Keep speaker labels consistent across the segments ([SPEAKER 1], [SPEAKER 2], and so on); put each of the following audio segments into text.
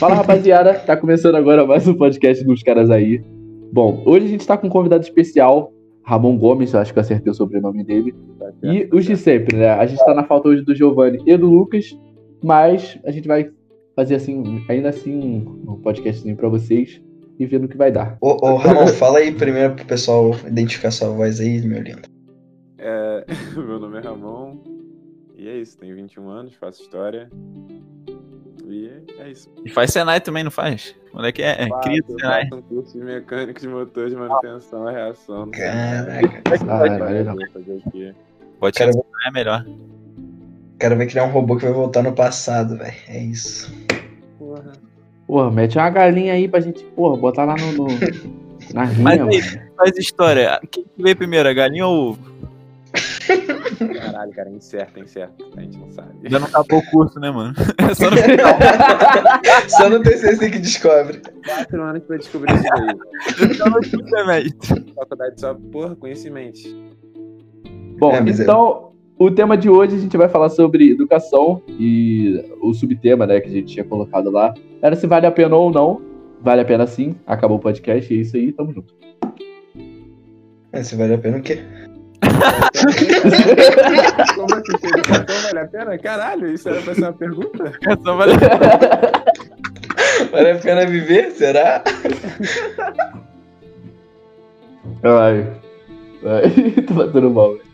[SPEAKER 1] Fala rapaziada, tá começando agora mais um podcast dos caras aí. Bom, hoje a gente tá com um convidado especial, Ramon Gomes, acho que eu acertei o sobrenome dele. E os de sempre, né? A gente tá na falta hoje do Giovanni e do Lucas, mas a gente vai fazer assim, ainda assim, um podcastzinho pra vocês e ver no que vai dar.
[SPEAKER 2] Ô, ô Ramon, fala aí primeiro pro pessoal identificar sua voz aí, meu lindo.
[SPEAKER 3] É, meu nome é Ramon e é isso, tenho 21 anos, faço história. E é isso.
[SPEAKER 4] E faz Senai também, não faz? Quando é que é? Cria do Senai.
[SPEAKER 3] um curso de mecânico de motor de manutenção e reação.
[SPEAKER 2] Caraca.
[SPEAKER 1] Caralho?
[SPEAKER 4] Pode
[SPEAKER 2] Cara,
[SPEAKER 4] ser Senai é melhor.
[SPEAKER 2] O cara vai criar um robô que vai voltar no passado, velho. É isso.
[SPEAKER 3] Porra.
[SPEAKER 1] Porra, mete uma galinha aí pra gente, porra, botar lá no. no na rinha,
[SPEAKER 4] Mas aí, faz história. Quem que veio primeiro, a galinha ou o ovo?
[SPEAKER 3] Caralho, cara, incerto, incerto. A gente não sabe.
[SPEAKER 4] Já não acabou o curso, né, mano? É só no final.
[SPEAKER 2] Só no TCC que descobre.
[SPEAKER 3] Quatro anos pra descobrir isso daí.
[SPEAKER 4] Só no fim, né?
[SPEAKER 3] Faculdade só, porra, conhecimento.
[SPEAKER 1] Bom,
[SPEAKER 2] É, é-
[SPEAKER 1] então, o tema de hoje a gente vai falar sobre educação e o subtema, né, que a gente tinha colocado lá era se vale a pena ou não. Vale a pena sim. Acabou o podcast e é isso aí, tamo junto.
[SPEAKER 2] Mas se vale a pena o quê?
[SPEAKER 3] Como assim? se educação vale a pena? Caralho, isso era pra ser uma pergunta?
[SPEAKER 4] É só vale-
[SPEAKER 2] Vale a pena viver? Será?
[SPEAKER 1] Ai. Ai, tô batendo mal. velho.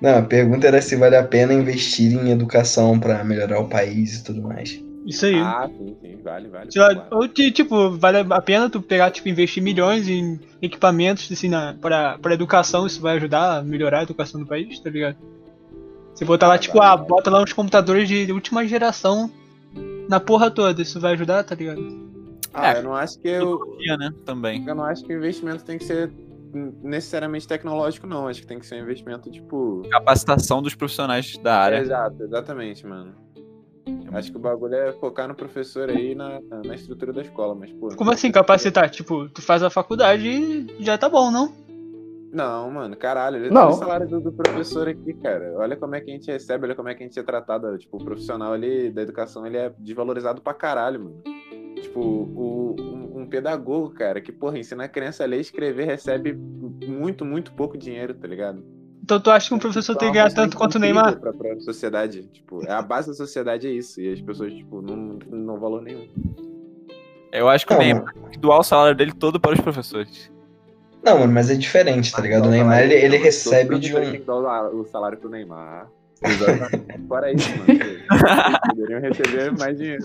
[SPEAKER 2] Não, a pergunta era se vale a pena investir em educação pra melhorar o país e tudo mais.
[SPEAKER 5] Isso aí.
[SPEAKER 3] Ah, sim, sim, vale, vale. Claro.
[SPEAKER 5] ou, ti- tipo, vale a pena tu pegar, tipo, investir milhões em equipamentos, assim, na, pra, pra educação, isso vai ajudar a melhorar a educação do país, tá ligado? Você botar lá, tipo, ah, bota lá uns computadores de última geração na porra toda, isso vai ajudar, tá ligado?
[SPEAKER 3] Ah, eu não acho que eu,
[SPEAKER 4] Tecnologia, né? Também.
[SPEAKER 3] eu não acho que o investimento tem que ser necessariamente tecnológico, não. Acho que tem que ser um investimento, tipo.
[SPEAKER 4] Capacitação dos profissionais da área.
[SPEAKER 3] Exato, exatamente, mano. Acho que o bagulho é focar no professor aí na, na estrutura da escola, mas, pô.
[SPEAKER 5] Como assim capacitar? Tipo, tu faz a faculdade e já tá bom, não?
[SPEAKER 3] Não, mano, caralho. Olha
[SPEAKER 1] Não.
[SPEAKER 3] o salário do, do professor aqui, cara. Olha como é que a gente recebe, olha como é que a gente é tratado. Tipo, o profissional ali da educação, ele é desvalorizado pra caralho, mano. Tipo, o, um, um pedagogo, cara, que, porra, ensina a criança a ler e escrever, recebe muito, muito pouco dinheiro, tá ligado?
[SPEAKER 5] Então tu acha que um professor tem que ganhar tanto quanto o Neymar?
[SPEAKER 3] Pra, pra sociedade. Tipo, é a base da sociedade é isso. E as pessoas, tipo, não, não dão valor nenhum.
[SPEAKER 4] Eu acho que o
[SPEAKER 2] Não,
[SPEAKER 4] Neymar tem que doar o salário dele todo para os professores.
[SPEAKER 2] Não, mano, mas é diferente, tá ligado? O Neymar, ele, ele recebe de
[SPEAKER 3] Tem
[SPEAKER 2] um...
[SPEAKER 3] que dar o salário pro Neymar. Fora isso, mano. Poderiam receber mais dinheiro.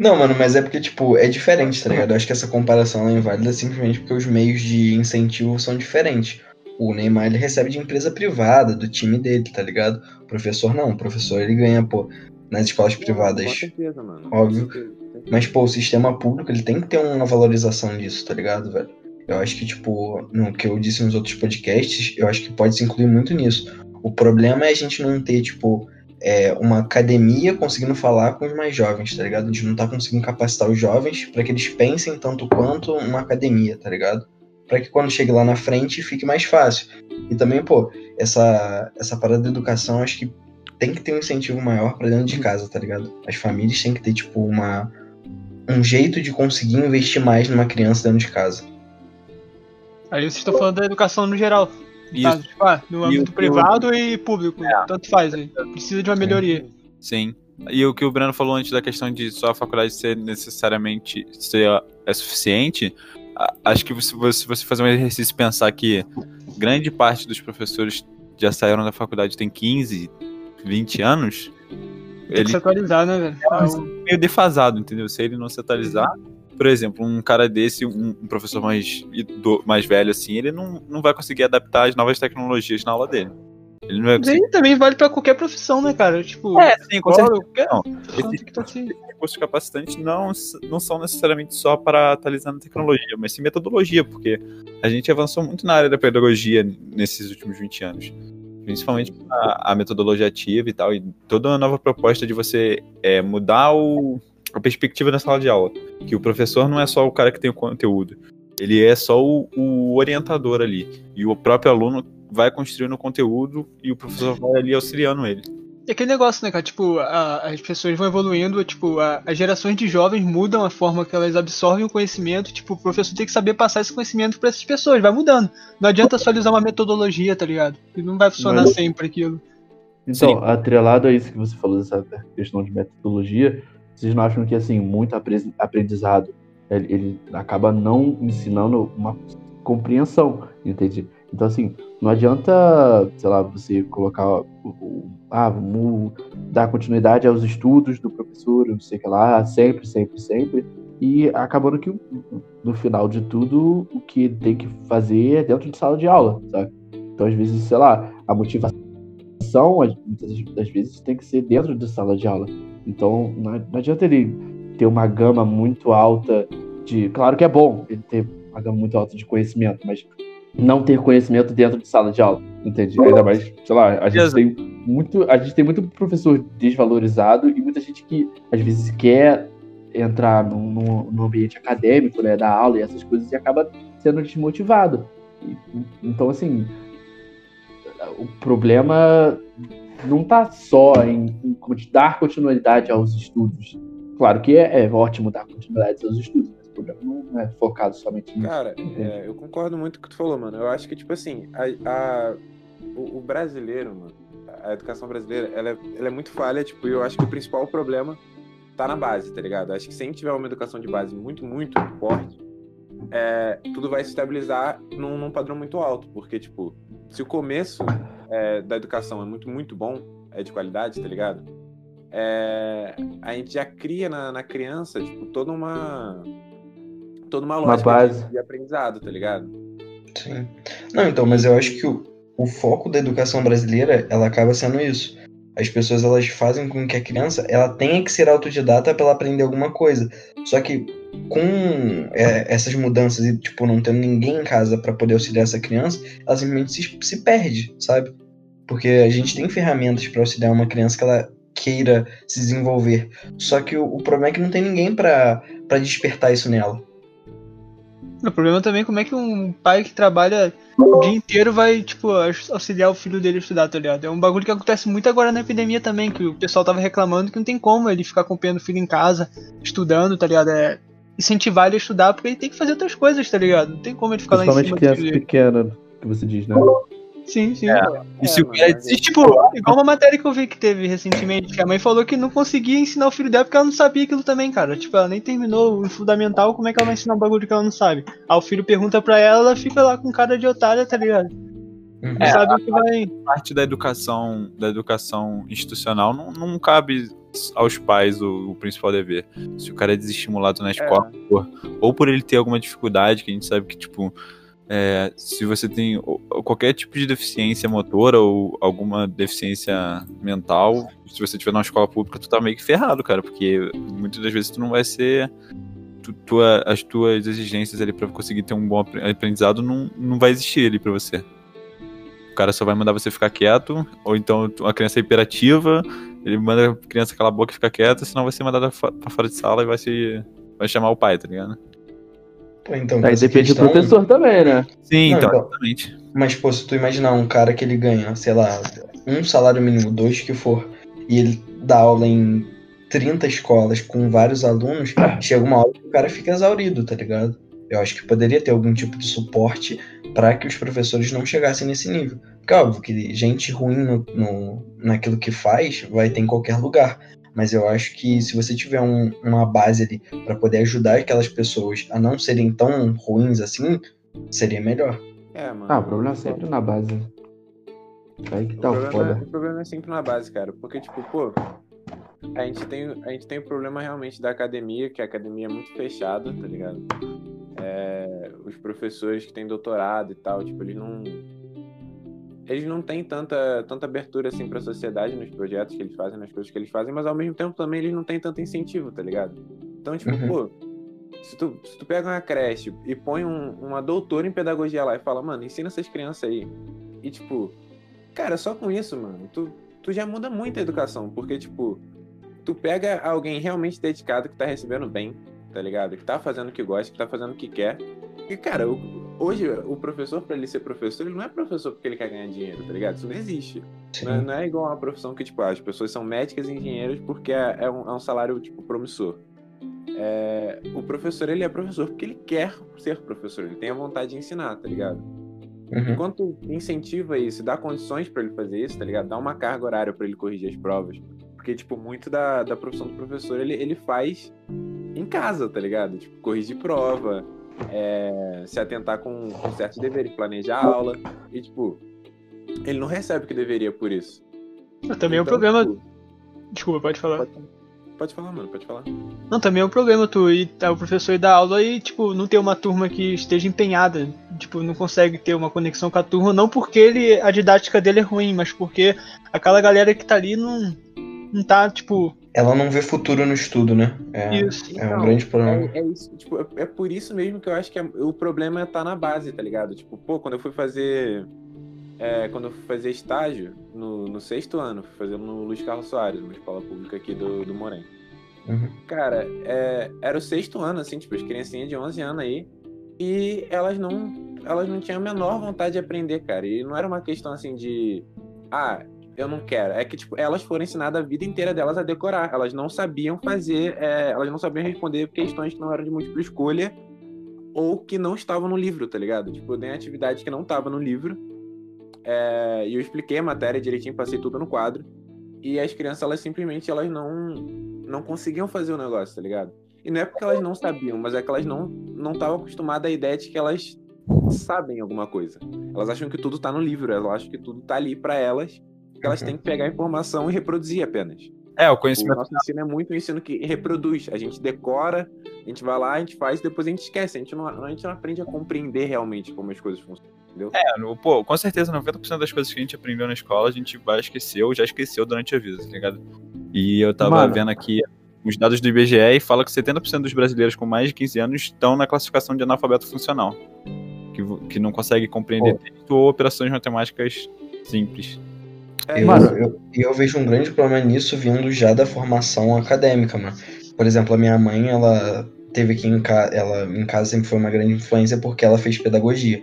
[SPEAKER 2] Não, mano, mas é porque, tipo, é diferente, tá ligado? Eu acho que essa comparação é inválida simplesmente porque os meios de incentivo são diferentes. O Neymar, ele recebe de empresa privada, do time dele, tá ligado? O professor não, o professor ele ganha, pô, nas escolas
[SPEAKER 3] Com
[SPEAKER 2] privadas.
[SPEAKER 3] certeza, mano.
[SPEAKER 2] Óbvio.
[SPEAKER 3] Com certeza.
[SPEAKER 2] Mas, pô, o sistema público, ele tem que ter uma valorização disso, tá ligado, velho? Eu acho que, tipo, no que eu disse nos outros podcasts, eu acho que pode se incluir muito nisso. O problema é a gente não ter, tipo, é, uma academia conseguindo falar com os mais jovens, tá ligado? A gente não tá conseguindo capacitar os jovens para que eles pensem tanto quanto uma academia, tá ligado? Para que quando chegue lá na frente fique mais fácil. E também, pô, essa, essa parada da educação, acho que tem que ter um incentivo maior pra dentro de casa, tá ligado? As famílias têm que ter, tipo, uma, um jeito de conseguir investir mais numa criança dentro de casa.
[SPEAKER 5] Aí vocês estão falando da educação no geral. Tá?
[SPEAKER 4] Isso,
[SPEAKER 5] Tipo, ah, no
[SPEAKER 4] E
[SPEAKER 5] âmbito
[SPEAKER 4] o-
[SPEAKER 5] privado e público. Tanto faz aí. Precisa de uma melhoria.
[SPEAKER 4] sim. E o que o Breno falou antes da questão de só a faculdade ser necessariamente ser, é suficiente, acho que se você, você fazer um exercício e pensar que grande parte dos professores já saíram da faculdade tem 15, 20 anos,
[SPEAKER 5] Tem que
[SPEAKER 4] ele
[SPEAKER 5] se atualizar, né, velho?
[SPEAKER 4] É,
[SPEAKER 5] Então,
[SPEAKER 4] meio defasado, entendeu? Se ele não se atualizar, por exemplo, um cara desse, um, um professor mais, mais velho assim, ele não, não vai conseguir adaptar as novas tecnologias na aula dele. Ele não
[SPEAKER 5] Mas
[SPEAKER 4] conseguir.
[SPEAKER 5] aí também vale pra qualquer profissão, né, cara? Tipo,
[SPEAKER 4] É, sim, com certeza.
[SPEAKER 5] qualquer
[SPEAKER 4] Não,
[SPEAKER 5] profissão
[SPEAKER 4] esse
[SPEAKER 5] tem que tá assim.
[SPEAKER 4] recursos capacitantes não, não são necessariamente só para atualizar na tecnologia, mas sim metodologia, porque a gente avançou muito na área da pedagogia nesses últimos 20 anos. Principalmente a, a metodologia ativa e tal, e toda uma nova proposta de você é, mudar o, a perspectiva da sala de aula. Que o professor não é só o cara que tem o conteúdo, ele é só o, o orientador ali. E o próprio aluno vai construindo o conteúdo e o professor vai ali auxiliando ele.
[SPEAKER 5] É aquele negócio, né, cara? Tipo, a- as pessoas vão evoluindo, tipo, a- as gerações de jovens mudam a forma que elas absorvem o conhecimento. Tipo, o professor tem que saber passar esse conhecimento pra essas pessoas, vai mudando. Não adianta só ele usar uma metodologia, tá ligado? Que não vai funcionar
[SPEAKER 1] Mas-
[SPEAKER 5] sempre aquilo.
[SPEAKER 1] Então, atrelado a isso que você falou, dessa questão de metodologia, vocês não acham que, assim, muito apre- aprendizado, ele, ele acaba não ensinando uma compreensão, entende? Então, assim, não adianta, sei lá, você colocar, o, ah, vamos dar continuidade aos estudos do professor, não sei o que lá, sempre, sempre, sempre, e acabando que, no final de tudo, o que tem que fazer é dentro de sala de aula, sabe? Então, às vezes, sei lá, a motivação muitas das vezes, tem que ser dentro de sala de aula. Então, não adianta ele ter uma gama muito alta de. Claro que é bom ele ter uma gama muito alta de conhecimento, mas não ter conhecimento dentro de sala de aula, entende? Ainda mais, sei lá, a gente tem muito, a gente tem muito professor desvalorizado e muita gente que às vezes quer entrar no, no, no ambiente acadêmico, né, da aula e essas coisas e acaba sendo desmotivado. E- então, assim, o problema não está só em, em dar continuidade aos estudos. Claro que é, é ótimo dar continuidade aos estudos, problema não é focado somente nisso.
[SPEAKER 3] Cara, é, eu concordo muito com o que tu falou, mano. Eu acho que, tipo assim, a, a- o, o brasileiro, mano, a educação brasileira, ela é, ela é muito falha, tipo, e eu acho que o principal problema tá na base, tá ligado? Acho que se a gente tiver uma educação de base muito, muito forte, é, tudo vai se estabilizar num, num padrão muito alto, porque, tipo, se o começo é, da educação é muito, muito bom, é de qualidade, tá ligado? É, a gente já cria na, na criança, tipo, toda uma toda uma
[SPEAKER 1] Uma
[SPEAKER 3] lógica
[SPEAKER 1] base.
[SPEAKER 3] de, de aprendizado, tá ligado?
[SPEAKER 2] Sim. Não, então, mas eu acho que o, o foco da educação brasileira, ela acaba sendo isso. As pessoas, elas fazem com que a criança, ela tenha que ser autodidata para ela aprender alguma coisa. Só que com é, essas mudanças e, tipo, não tendo ninguém em casa para poder auxiliar essa criança, ela simplesmente se, se perde, sabe? Porque a gente tem ferramentas para auxiliar uma criança que ela queira se desenvolver. Só que o, o problema é que não tem ninguém para despertar isso nela.
[SPEAKER 5] O problema também é como é que um pai que trabalha o dia inteiro vai, tipo, aux- auxiliar o filho dele a estudar, tá ligado? É um bagulho que acontece muito agora na epidemia também, que o pessoal tava reclamando que não tem como ele ficar acompanhando o filho em casa, estudando, tá ligado? É incentivar ele a estudar, porque ele tem que fazer outras coisas, tá ligado? Não tem como ele ficar lá em
[SPEAKER 1] Principalmente
[SPEAKER 5] cima do
[SPEAKER 1] criança pequena, que você diz, né?
[SPEAKER 5] Sim, sim.
[SPEAKER 4] É. E se
[SPEAKER 5] E, tipo, igual uma matéria que eu vi que teve recentemente, que a mãe falou que não conseguia ensinar o filho dela porque ela não sabia aquilo também, cara. Tipo, ela nem terminou o fundamental, como é que ela vai ensinar um bagulho que ela não sabe? Aí o filho pergunta pra ela, ela fica lá com cara de otária, tá ligado?
[SPEAKER 2] Uhum.
[SPEAKER 5] Não sabe o que vai.
[SPEAKER 4] parte da educação da educação institucional não, não cabe aos pais o, o principal dever. Se o cara é desestimulado na escola, por- ou por ele ter alguma dificuldade, que a gente sabe que, tipo, é, se você tem qualquer tipo de deficiência motora ou alguma deficiência mental, se você estiver numa escola pública, tu tá meio que ferrado, cara, porque muitas das vezes tu não vai ser. tu- tua- as tuas exigências ali pra conseguir ter um bom apre- aprendizado não, não vai existir ali pra você. O cara só vai mandar você ficar quieto, ou então a criança é hiperativa, ele manda a criança calar a boca e ficar quieta, senão vai ser mandada pra fora de sala e vai se. vai chamar o pai, tá ligado?
[SPEAKER 2] Pô, então,
[SPEAKER 1] Aí depende
[SPEAKER 2] questão-
[SPEAKER 1] do professor também, né?
[SPEAKER 4] Sim,
[SPEAKER 2] Não,
[SPEAKER 4] então,
[SPEAKER 2] então-
[SPEAKER 4] exatamente.
[SPEAKER 2] Mas, pô, se tu imaginar um cara que ele ganha, sei lá, um salário mínimo, dois que for, e ele dá aula em 30 escolas com vários alunos, chega uma hora que o cara fica exaurido, tá ligado? Eu acho que poderia ter algum tipo de suporte para que os professores não chegassem nesse nível. Porque, óbvio, que gente ruim no, no- naquilo que faz vai ter em qualquer lugar. Mas eu acho que se você tiver um- uma base ali para poder ajudar aquelas pessoas a não serem tão ruins assim, seria melhor.
[SPEAKER 3] É, mano.
[SPEAKER 1] Ah, o problema é sempre na base. Aí que
[SPEAKER 3] O
[SPEAKER 1] tá o
[SPEAKER 3] problema,
[SPEAKER 1] foda.
[SPEAKER 3] o problema é sempre na base, cara. Porque, tipo, pô, a gente tem, a gente tem o problema realmente da academia, que a academia é muito fechada, tá ligado? É, os professores que têm doutorado e tal, tipo, eles não. Eles não têm tanta, tanta abertura assim pra sociedade nos projetos que eles fazem, nas coisas que eles fazem, mas ao mesmo tempo também eles não têm tanto incentivo, tá ligado? Então, tipo,
[SPEAKER 2] Uhum.
[SPEAKER 3] pô, se tu, se tu pega uma creche e põe um- uma doutora em pedagogia lá e fala, mano, ensina essas crianças aí. E, tipo, cara, só com isso, mano, tu, tu já muda muito a educação, porque, tipo, tu pega alguém realmente dedicado que tá recebendo bem, tá ligado? Que tá fazendo o que gosta, que tá fazendo o que quer. E, cara, o- hoje o professor, pra ele ser professor, ele não é professor porque ele quer ganhar dinheiro, tá ligado? Isso não existe. Não é, não é igual uma profissão que, tipo, as pessoas são médicas e engenheiros porque é, é um, é um salário, tipo, promissor. É, o professor, ele é professor porque ele quer ser professor, ele tem a vontade de ensinar, tá ligado?
[SPEAKER 2] Uhum.
[SPEAKER 3] Enquanto incentiva isso, dá condições pra ele fazer isso, tá ligado? Dá uma carga horária pra ele corrigir as provas. Porque, tipo, muito da, da profissão do professor ele, ele faz em casa, tá ligado? Tipo, corrigir prova, é, se atentar com, com certos deveres, planejar a aula. E, tipo, ele não recebe o que deveria por isso.
[SPEAKER 5] Também é um
[SPEAKER 3] Então,
[SPEAKER 5] problema.
[SPEAKER 3] tipo,
[SPEAKER 5] Desculpa, pode falar.
[SPEAKER 3] Pode, pode falar, mano, pode falar.
[SPEAKER 5] Não, também é um problema tu ir tá, o professor ir dar aula e, tipo, não ter uma turma que esteja empenhada. Tipo, não consegue ter uma conexão com a turma, não porque ele, a didática dele é ruim, mas porque aquela galera que tá ali não, não tá, tipo,
[SPEAKER 2] Ela não vê futuro no estudo, né? É,
[SPEAKER 5] isso.
[SPEAKER 2] é um
[SPEAKER 3] Então,
[SPEAKER 2] grande problema.
[SPEAKER 3] É, é isso, tipo, é, é por isso mesmo que eu acho que é- o problema tá na base, tá ligado? Tipo, pô, quando eu fui fazer. é, quando eu fui fazer estágio, no, no sexto ano, fui fazer no Luiz Carlos Soares, uma escola pública aqui do, do Morém.
[SPEAKER 2] Uhum.
[SPEAKER 3] Cara, é, era o sexto ano, assim, tipo, as criancinhas de 11 anos aí. E elas não, elas não tinham a menor vontade de aprender, cara. E não era uma questão assim de. Ah, eu não quero. É que, tipo, elas foram ensinadas a vida inteira delas a decorar. Elas não sabiam fazer. é, elas não sabiam responder questões que não eram de múltipla escolha ou que não estavam no livro, tá ligado? Tipo, eu dei atividade que não estava no livro. é, e eu expliquei a matéria direitinho, passei tudo no quadro. E as crianças, elas simplesmente elas não, não conseguiam fazer o negócio, tá ligado? E não é porque elas não sabiam, mas é que elas não não estavam acostumadas à ideia de que elas sabem alguma coisa. Elas acham que tudo tá no livro, elas acham que tudo tá ali pra elas, que elas
[SPEAKER 2] Uhum.
[SPEAKER 3] têm que pegar a informação e reproduzir apenas.
[SPEAKER 4] É, o
[SPEAKER 3] O
[SPEAKER 4] conhecimento.
[SPEAKER 3] nosso ensino é muito um ensino que reproduz. A gente decora, a gente vai lá, a gente faz, depois a gente esquece. A gente não, a gente não aprende a compreender realmente como as coisas funcionam, entendeu?
[SPEAKER 4] É, no- pô, com certeza 90% das coisas que a gente aprendeu na escola a gente vai esqueceu, já esqueceu durante a vida, tá ligado? E eu tava
[SPEAKER 1] Mano.
[SPEAKER 4] vendo aqui os dados do IBGE e fala que 70% dos brasileiros com mais de 15 anos estão na classificação de analfabeto funcional. Que, que não consegue compreender texto ou operações matemáticas simples.
[SPEAKER 3] É,
[SPEAKER 2] Eu,
[SPEAKER 1] Mano.
[SPEAKER 2] eu, eu vejo um grande problema nisso vindo já da formação acadêmica, mano. Por exemplo, a minha mãe, ela teve aqui em casa, ela em casa sempre foi uma grande influência porque ela fez pedagogia.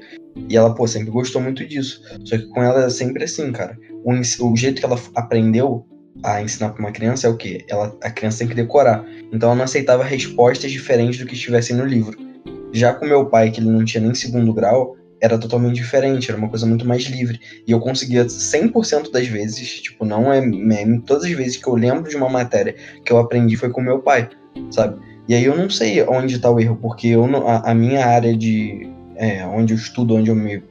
[SPEAKER 2] E ela, pô, sempre gostou muito disso. Só que com ela é sempre assim, cara. O, o jeito que ela aprendeu a ensinar pra uma criança é o quê? Ela, a criança tem que decorar. Então ela não aceitava respostas diferentes do que estivessem no livro. Já com meu pai, que ele não tinha nem segundo grau, era totalmente diferente, era uma coisa muito mais livre. E eu conseguia 100% das vezes, tipo, não é meme, todas as vezes que eu lembro de uma matéria que eu aprendi foi com meu pai, sabe? E aí eu não sei onde tá o erro, porque eu a, a minha área de. é, onde eu estudo, onde eu me,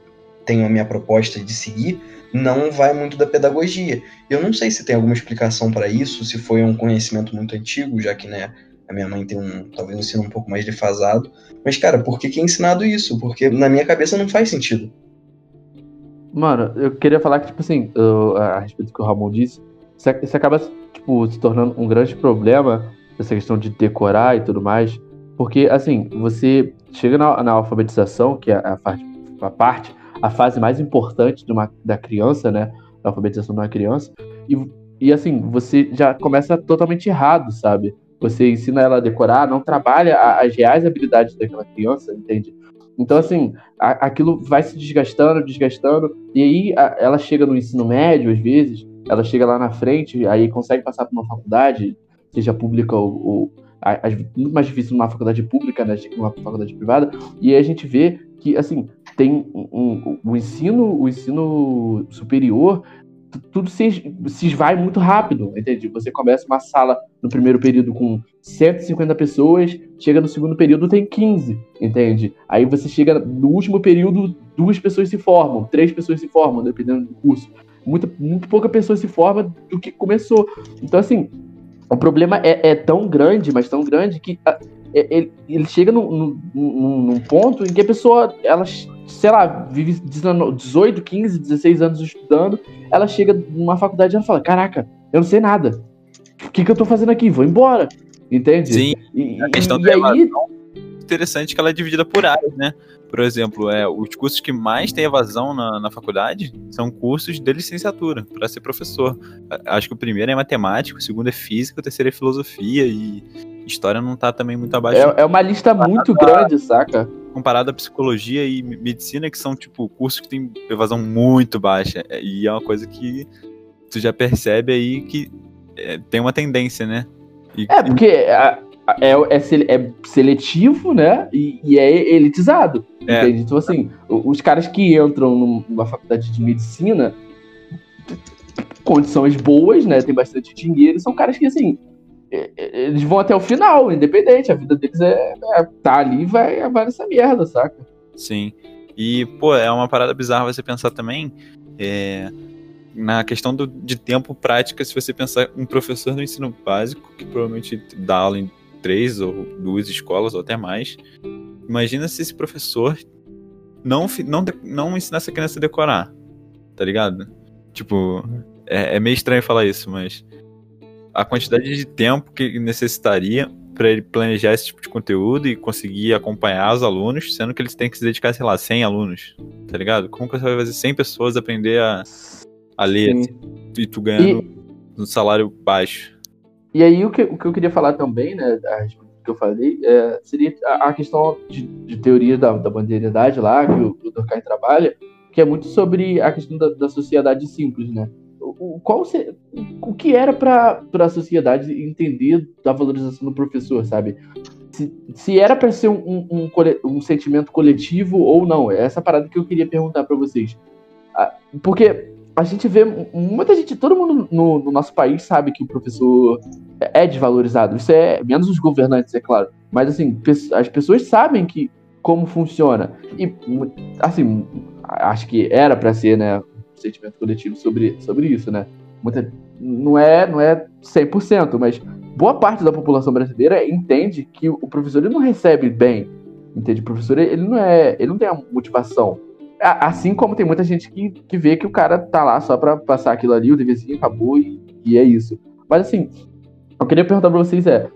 [SPEAKER 2] tenho a minha proposta de seguir, não vai muito da pedagogia. Eu não sei se tem alguma explicação para isso, se foi um conhecimento muito antigo, já que, né, a minha mãe tem um, talvez um ensino um pouco mais defasado. Mas, cara, por que, que é ensinado isso? Porque na minha cabeça não faz sentido.
[SPEAKER 1] Mano, eu queria falar que, tipo assim, eu- a respeito do que o Ramon disse, isso, ac- isso acaba, tipo, se tornando um grande problema, essa questão de decorar e tudo mais, porque, assim, você chega na, na alfabetização, que é a, a parte, a fase mais importante de uma, da criança, né, da alfabetização de uma criança, e, e, assim, você já começa totalmente errado, sabe? Você ensina ela a decorar, não trabalha as reais habilidades daquela criança, entende? Então, assim, a- aquilo vai se desgastando, desgastando, e aí a- ela chega no ensino médio, às vezes, ela chega lá na frente, aí consegue passar por uma faculdade, seja pública ou, ou a- muito mais difícil numa faculdade pública, né, numa faculdade privada, e aí a gente vê que, assim, tem um, um- o ensino, o ensino superior, tudo se, se esvai muito rápido, entende? Você começa uma sala no primeiro período com 150 pessoas, chega no segundo período tem 15, entende? Aí você chega no último período, duas pessoas se formam, três pessoas se formam, dependendo do curso. Muito, muito pouca pessoa se forma do que começou. Então, assim, o problema é, é tão grande, mas tão grande, que ah, ele, ele chega num, num- num- ponto em que a pessoa, ela, sei lá, vive 19, 18, 15, 16 anos estudando, ela chega numa faculdade e ela fala, caraca, eu não sei nada. O que, que eu tô fazendo aqui? Vou embora. Entende?
[SPEAKER 4] Sim,
[SPEAKER 1] E,
[SPEAKER 4] a
[SPEAKER 1] e-
[SPEAKER 4] questão
[SPEAKER 1] e
[SPEAKER 4] da
[SPEAKER 1] aí,
[SPEAKER 4] interessante que ela é dividida por áreas, né? Por exemplo, é, os cursos que mais têm evasão na, na faculdade são cursos de licenciatura, para ser professor. A- Acho que o primeiro é matemática, o segundo é física, o terceiro é filosofia e história não tá também muito abaixo
[SPEAKER 1] é, é uma lista muito grande, saca?
[SPEAKER 4] comparado a psicologia e me- medicina, que são, tipo, cursos que têm evasão muito baixa. É, E é uma coisa que tu já percebe aí que é, tem uma tendência, né? E-
[SPEAKER 1] É, porque a- a- é, é é seletivo, né? E, e é elitizado.
[SPEAKER 4] É.
[SPEAKER 1] Entende? Então, assim, os caras que entram num- numa faculdade de medicina, condições boas, né? Tem bastante dinheiro, são caras que, assim, é- é- eles vão até o final, independente. A vida deles é, é tá ali e vai, vai nessa merda, saca?
[SPEAKER 4] Sim. E, pô, é uma parada bizarra você pensar também é, na questão do, de tempo prática, se você pensar um professor no ensino básico, que provavelmente dá aula em três ou duas escolas ou até mais. Imagina se esse professor não, não, não ensinasse a criança a decorar, tá ligado? Tipo, é, é meio estranho falar isso, mas a quantidade de tempo que necessitaria para ele planejar esse tipo de conteúdo e conseguir acompanhar os alunos, sendo que eles têm que se dedicar, sei lá, 100 alunos, tá ligado? Como que você vai fazer 100 pessoas aprender a, a ler
[SPEAKER 1] Sim.
[SPEAKER 4] e tu ganhando um salário baixo?
[SPEAKER 1] E aí o que, o que eu queria falar também, né, a que eu falei, é, seria a, a questão de, de teoria da, da bandeiridade lá, que o, o Durkheim trabalha, que é muito sobre a questão da, da sociedade simples, né? O, o- qual se- o que era para a sociedade entender da valorização do professor, sabe? Se, se era para ser um, um, um um sentimento coletivo ou não. É essa parada que eu queria perguntar para vocês. Ah, Porque a gente vê muita gente, todo mundo no, no nosso país sabe que o professor é desvalorizado. Isso é menos os governantes, é claro. Mas assim, as pessoas sabem que como funciona. E assim, acho que era para ser, né, um sentimento coletivo sobre, sobre isso, né? Muita, não é, não é 100%, mas boa parte da população brasileira entende que o professor ele não recebe bem. Entende? O professor ele não é, ele não tem a motivação. Assim como tem muita gente que, que vê que o cara tá lá só pra passar aquilo ali, o deverzinho acabou e, e é isso. Mas assim, eu queria perguntar pra vocês é,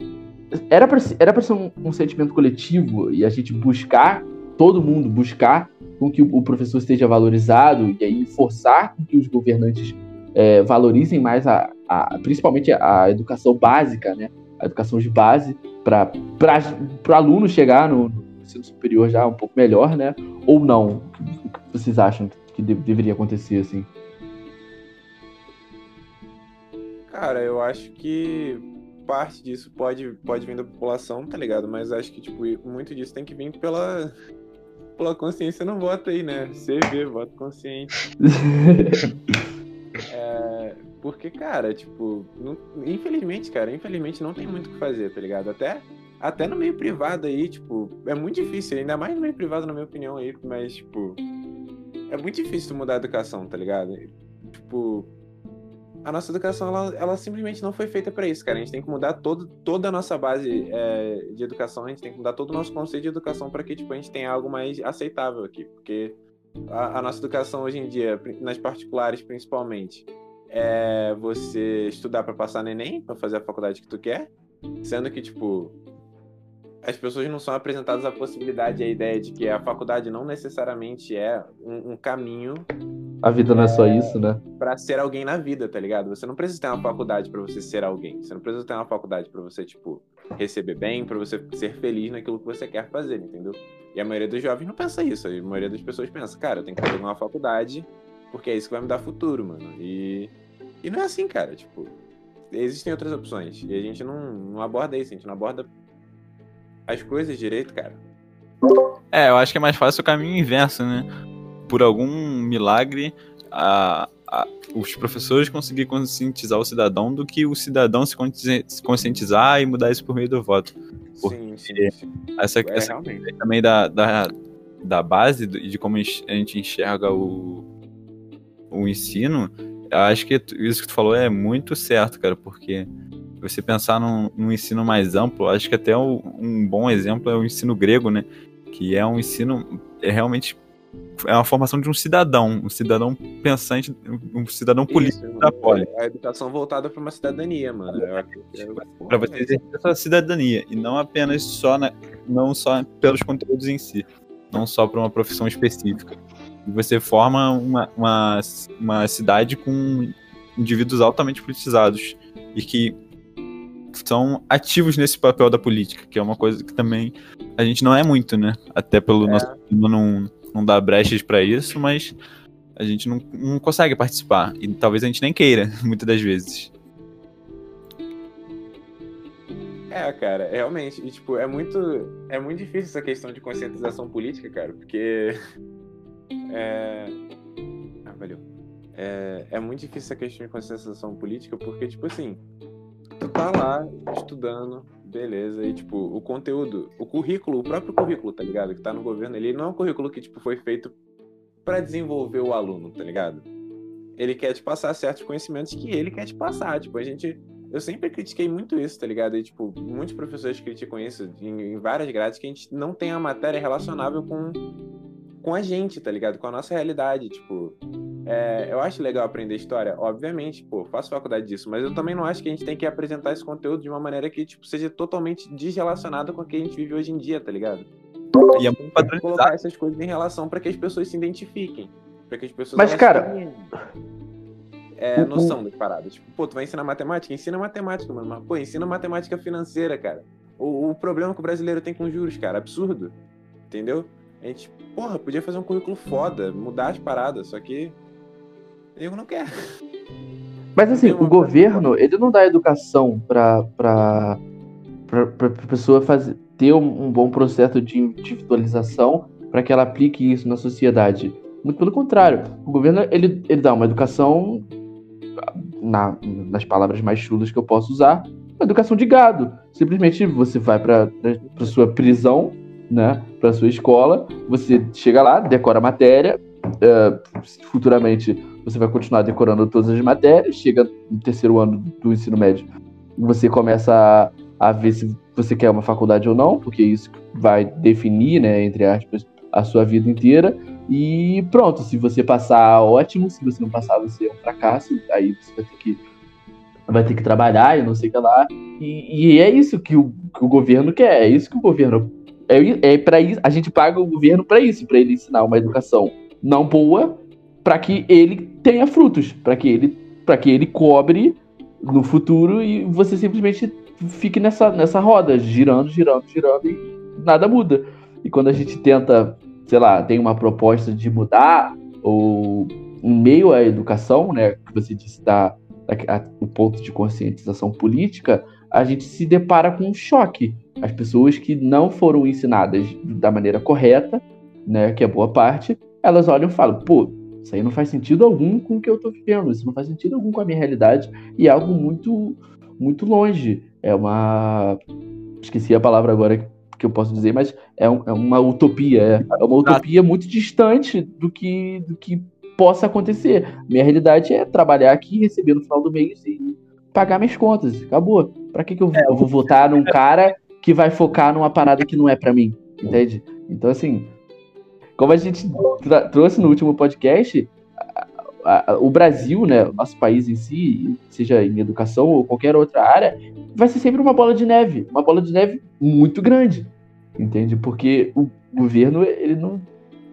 [SPEAKER 1] era pra, era pra ser um, um sentimento coletivo e a gente buscar, todo mundo buscar com que o, o professor esteja valorizado e aí forçar que os governantes é, valorizem mais a, a- principalmente a educação básica, né? A educação de base para o aluno chegar no, no ensino superior já um pouco melhor, né? Ou não? Vocês acham que de- deveria acontecer assim?
[SPEAKER 3] Cara, eu acho que parte disso pode, pode vir da população, tá ligado? Mas acho que, tipo, muito disso tem que vir pela, pela consciência no voto aí, né? CV, voto consciente. É, porque, cara, tipo, não- infelizmente, cara, infelizmente não tem muito o que fazer, tá ligado? Até, até no meio privado aí, tipo, é muito difícil, ainda mais no meio privado, na minha opinião aí, mas, tipo, é muito difícil tu mudar a educação, tá ligado? Tipo, a nossa educação, ela, ela simplesmente não foi feita pra isso, cara. A gente tem que mudar todo, toda a nossa base é, de educação, a gente tem que mudar todo o nosso conceito de educação para que tipo, a gente tenha algo mais aceitável aqui. Porque a, a nossa educação hoje em dia, nas particulares principalmente, é você estudar para passar no Enem, para fazer a faculdade que tu quer, sendo que, tipo, as pessoas não são apresentadas a possibilidade, a ideia de que a faculdade não necessariamente é um- um caminho
[SPEAKER 1] A vida não é só isso, né?
[SPEAKER 3] Pra ser alguém na vida, tá ligado? Você não precisa ter uma faculdade pra você ser alguém. Você não precisa ter uma faculdade pra você, tipo, receber bem, pra você ser feliz naquilo que você quer fazer, entendeu? E a maioria dos jovens não pensa isso. A maioria das pessoas pensa, cara, eu tenho que fazer uma faculdade porque é isso que vai me dar futuro, mano. E, e não é assim, cara. Tipo, existem outras opções. E a gente não, não aborda isso, a gente não aborda as coisas direito, cara.
[SPEAKER 4] É, eu acho que é mais fácil o caminho inverso, né? Por algum milagre, a- a- os professores conseguirem conscientizar o cidadão do que o cidadão se consci- se conscientizar e mudar isso por meio do voto. Porque
[SPEAKER 3] Sim, sim, sim.
[SPEAKER 4] Essa,
[SPEAKER 3] É,
[SPEAKER 4] essa também da, da, da base e de como a gente enxerga o, o ensino, eu acho que isso que tu falou é muito certo, cara, porque você pensar num, num ensino mais amplo, acho que até o- um bom exemplo é o ensino grego, né? Que é um ensino, é realmente é uma formação de um cidadão, um cidadão pensante, um cidadão político
[SPEAKER 3] Isso,
[SPEAKER 4] da poli.
[SPEAKER 3] A educação voltada pra uma cidadania, mano. É-
[SPEAKER 4] para você exercer essa cidadania e não apenas só na, não só pelos conteúdos em si, não só para uma profissão específica. E você forma uma, uma, uma cidade com indivíduos altamente politizados e que são ativos nesse papel da política, que é uma coisa que também a gente não é muito, né? Até pelo
[SPEAKER 3] É.
[SPEAKER 4] nosso não, não dá brechas para isso, mas a gente não, não consegue participar. E talvez a gente nem queira, muitas das vezes.
[SPEAKER 3] É, cara, realmente. E, tipo, é muito, é muito difícil essa questão de conscientização política, cara, porque. É... Ah, valeu. É, é muito difícil essa questão de conscientização política, porque, tipo assim, tu tá lá estudando, beleza, e, tipo, o conteúdo, o currículo, o próprio currículo, tá ligado? Que tá no governo, ele não é um currículo que, tipo, foi feito para desenvolver o aluno, tá ligado? Ele quer te passar certos conhecimentos que ele quer te passar. Tipo, a gente eu sempre critiquei muito isso, tá ligado? E, tipo, muitos professores criticam isso em, em várias grades que a gente não tem a matéria relacionável com, com a gente, tá ligado? Com a nossa realidade, tipo... É, eu acho legal aprender história, obviamente, pô, faço faculdade disso, mas eu também não acho que a gente tem que apresentar esse conteúdo de uma maneira que, tipo, seja totalmente desrelacionado com o que a gente vive hoje em dia, tá ligado?
[SPEAKER 4] E é muito
[SPEAKER 3] colocar essas coisas em relação para que as pessoas se identifiquem. Pra que as pessoas
[SPEAKER 1] Mas, cara,
[SPEAKER 3] é, noção das paradas. Tipo, pô, tu vai ensinar matemática? Ensina matemática, mano. Mas, pô, ensina matemática financeira, cara. O, o problema que o brasileiro tem com juros, cara, absurdo. Entendeu? A gente, porra, podia fazer um currículo foda, mudar as paradas, só que eu não quero.
[SPEAKER 1] Mas assim, o governo, ele não dá educação pra, pra, pra, pra pessoa fazer, ter um, um bom processo de individualização para que ela aplique isso na sociedade. Muito pelo contrário, o governo ele, ele dá uma educação na, nas palavras mais chulas que eu posso usar, uma educação de gado. Simplesmente você vai para sua prisão, né, para sua escola, você chega lá, decora a matéria, uh, futuramente você vai continuar decorando todas as matérias, chega no terceiro ano do ensino médio, você começa a, a ver se você quer uma faculdade ou não, porque isso vai definir, né, entre aspas, a sua vida inteira. E pronto, se você passar, ótimo. Se você não passar, você é um fracasso. Aí você vai ter que, vai ter que trabalhar e não sei o que lá. E, e é isso que o, que o governo quer. É isso que o governo. É, é para isso. A gente paga o governo para isso, para ele ensinar uma educação não boa, para que ele tenha frutos, para que ele, para que ele cobre no futuro e você simplesmente fique nessa, nessa roda, girando, girando, girando e nada muda. E quando a gente tenta sei lá, tem uma proposta de mudar, ou em meio à educação, né, que você disse da, da, o ponto de conscientização política, a gente se depara com um choque. As pessoas que não foram ensinadas da maneira correta, né, que é boa parte, elas olham e falam, pô, isso aí não faz sentido algum com o que eu tô vivendo, isso não faz sentido algum com a minha realidade, e é algo muito, muito longe. É uma. Esqueci a palavra agora que eu posso dizer, mas é, um, é uma utopia, é, é, uma utopia muito distante do que, do que possa acontecer. Minha realidade é trabalhar aqui, receber no final do mês e pagar minhas contas. Acabou. Para que, que eu, eu vou votar num cara que vai focar numa parada que não é para mim? Entende? Então, assim, como a gente trouxe no último podcast, a, a, o Brasil, né, o nosso país em si, seja em educação ou qualquer outra área, vai ser sempre uma bola de neve, uma bola de neve muito grande entende? Porque o governo ele não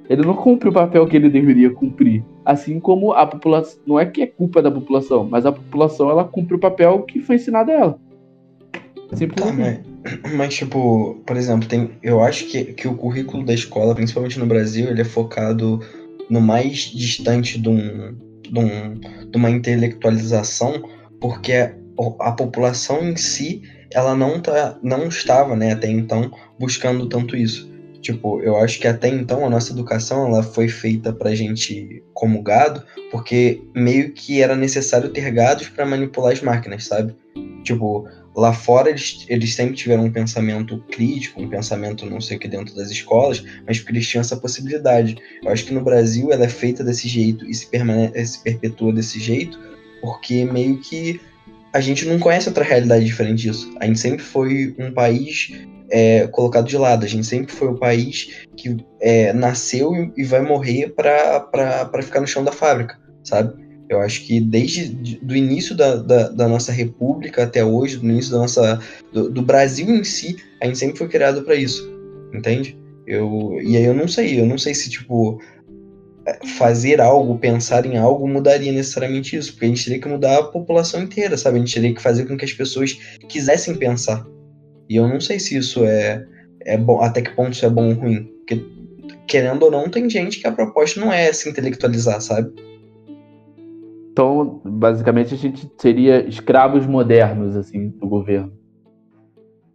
[SPEAKER 1] ele não cumpre o papel que ele deveria cumprir, assim como a população não é que é culpa da população, mas a população ela cumpre o papel que foi ensinado a ela.
[SPEAKER 2] Simples tá, mas, tipo, por exemplo, tem, eu acho que, que o currículo da escola, principalmente no Brasil, ele é focado no mais distante de, um, de, um, de uma intelectualização, porque a, a população em si ela não, tá, não estava, né, até então, buscando tanto isso. Tipo, eu acho que até então a nossa educação ela foi feita pra gente como gado, porque meio que era necessário ter gados para manipular as máquinas, sabe? Tipo, lá fora eles, eles sempre tiveram um pensamento crítico, um pensamento não sei o que dentro das escolas, mas porque eles tinham essa possibilidade. Eu acho que no Brasil ela é feita desse jeito e se, permane se perpetua desse jeito, porque meio que a gente não conhece outra realidade diferente disso. A gente sempre foi um país é, colocado de lado. A gente sempre foi o país que é, nasceu e vai morrer para ficar no chão da fábrica, sabe? Eu acho que desde do início da, da, da nossa república até hoje, do início da nossa do, do Brasil em si, a gente sempre foi criado para isso, entende? Eu, e aí eu não sei, eu não sei se tipo fazer algo, pensar em algo, mudaria necessariamente isso, porque a gente teria que mudar a população inteira, sabe? A gente teria que fazer com que as pessoas quisessem pensar. E eu não sei se isso é, é bom, até que ponto isso é bom ou ruim. Porque querendo ou não, tem gente que a proposta não é se intelectualizar, sabe?
[SPEAKER 1] Então, basicamente, a gente seria escravos modernos, assim, do governo.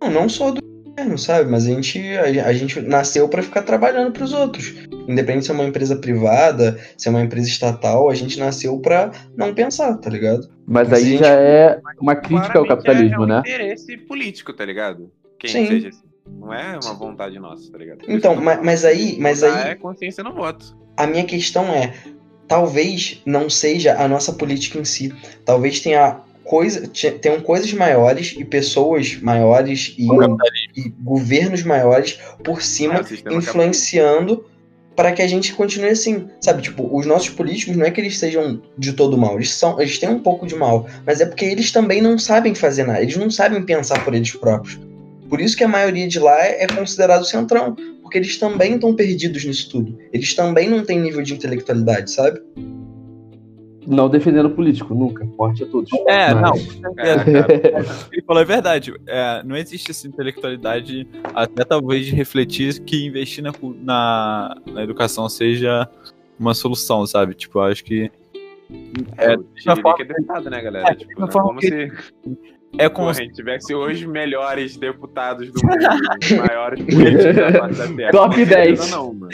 [SPEAKER 2] Não, não só do governo, sabe? Mas a gente, a, a gente nasceu para ficar trabalhando para os outros. Independente se é uma empresa privada, se é uma empresa estatal, a gente nasceu para não pensar, tá ligado?
[SPEAKER 1] Mas
[SPEAKER 2] Mas
[SPEAKER 1] aí
[SPEAKER 2] gente-
[SPEAKER 1] já é uma crítica ao
[SPEAKER 3] Claramente
[SPEAKER 1] capitalismo,
[SPEAKER 3] é, é um
[SPEAKER 1] né?
[SPEAKER 3] interesse político, tá ligado? Quem
[SPEAKER 2] Sim.
[SPEAKER 3] seja assim. Não é uma vontade nossa, tá ligado?
[SPEAKER 2] Então, mas,
[SPEAKER 3] não-
[SPEAKER 2] mas aí, mas aí
[SPEAKER 3] É consciência no voto.
[SPEAKER 2] a minha questão é, talvez não seja a nossa política em si. Talvez tenha coisa, te- tenham coisas maiores e pessoas maiores e, e governos maiores por
[SPEAKER 3] É
[SPEAKER 2] cima
[SPEAKER 3] sistema
[SPEAKER 2] influenciando para que a gente continue assim, sabe? Tipo, os nossos políticos não é que eles sejam de todo mal, eles são, eles têm um pouco de mal, mas é porque eles também não sabem fazer nada, eles não sabem pensar por eles próprios. Por isso que a maioria de lá é considerado centrão, porque eles também estão perdidos nisso tudo. Eles também não têm nível de intelectualidade, sabe?
[SPEAKER 1] Não defendendo o político, nunca. Forte a todos.
[SPEAKER 4] É,
[SPEAKER 1] Mas-
[SPEAKER 4] não.
[SPEAKER 3] É, cara,
[SPEAKER 4] Ele falou é verdade. É, não existe essa intelectualidade, até talvez de refletir que investir na, na, na educação seja uma solução, sabe? Tipo, eu acho que
[SPEAKER 3] é,
[SPEAKER 4] É,
[SPEAKER 3] Tiririca é deputado, né, galera?
[SPEAKER 4] É,
[SPEAKER 3] tipo, é
[SPEAKER 4] forma
[SPEAKER 3] como
[SPEAKER 4] que-
[SPEAKER 3] se
[SPEAKER 4] é com
[SPEAKER 3] a gente tivesse hoje os melhores deputados do mundo, os maiores políticos da face da Terra.
[SPEAKER 1] Top
[SPEAKER 3] Com certeza
[SPEAKER 1] 10.
[SPEAKER 3] Não, mano.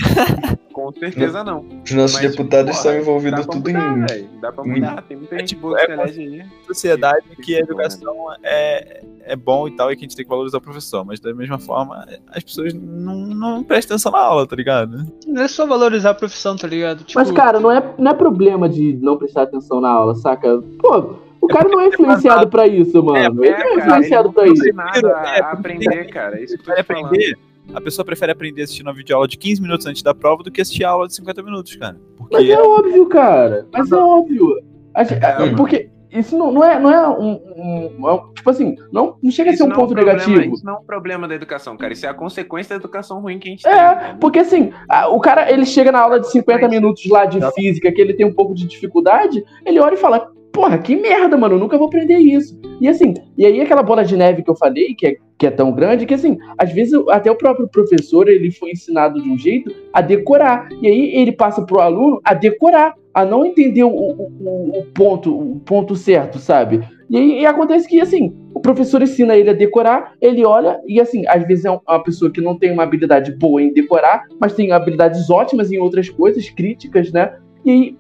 [SPEAKER 3] Com certeza não.
[SPEAKER 2] Os nossos
[SPEAKER 3] Mas,
[SPEAKER 2] deputados
[SPEAKER 3] porra,
[SPEAKER 2] estão envolvidos tudo
[SPEAKER 3] mudar,
[SPEAKER 2] em.
[SPEAKER 3] velho. Dá pra mudar. Tem muita
[SPEAKER 4] É
[SPEAKER 3] gente
[SPEAKER 4] tipo,
[SPEAKER 3] boa que
[SPEAKER 4] é
[SPEAKER 3] se elege aí.
[SPEAKER 4] sociedade
[SPEAKER 3] Sim,
[SPEAKER 4] que a
[SPEAKER 3] sim,
[SPEAKER 4] educação é, é bom e tal, e que a gente tem que valorizar o professor, mas da mesma forma, as pessoas não, não prestam atenção na aula, tá ligado?
[SPEAKER 5] Não é só valorizar a profissão, tá ligado? Tipo,
[SPEAKER 1] Mas, cara, não é, não é problema de não prestar atenção na aula, saca? Pô, o cara não é influenciado pra isso, mano. Ele não é influenciado pra
[SPEAKER 3] ele
[SPEAKER 1] isso.
[SPEAKER 3] não nada
[SPEAKER 4] É,
[SPEAKER 3] a aprender, cara. É isso que eu tô
[SPEAKER 4] aprender, a pessoa prefere aprender assistindo uma videoaula de 15 minutos antes da prova do que assistir a aula de 50 minutos, cara.
[SPEAKER 1] Mas
[SPEAKER 4] Porque
[SPEAKER 1] é óbvio, cara. Mas é óbvio. A gente-
[SPEAKER 3] É,
[SPEAKER 1] porque isso não, não é, não é um, um- é um- Tipo assim, não, não chega a ser
[SPEAKER 3] Isso
[SPEAKER 1] um
[SPEAKER 3] não é
[SPEAKER 1] ponto
[SPEAKER 3] problema-
[SPEAKER 1] negativo.
[SPEAKER 3] Isso não é um problema da educação, cara. Isso é a consequência da educação ruim que a gente tem.
[SPEAKER 1] É, porque assim, a- o cara ele chega na aula de 50 minutos lá de física, que ele tem um pouco de dificuldade, ele olha e fala, porra, que merda, mano, eu nunca vou aprender isso. E assim, e aí aquela bola de neve que eu falei, que é, que é tão grande, que assim, às vezes até o próprio professor, ele foi ensinado de um jeito a decorar. E aí ele passa pro aluno a decorar, a não entender o, o, o- ponto, o ponto certo, sabe? E aí e acontece que, assim, o professor ensina ele a decorar, ele olha, e assim, às vezes é um- uma pessoa que não tem uma habilidade boa em decorar, mas tem habilidades ótimas em outras coisas, críticas, né? E aí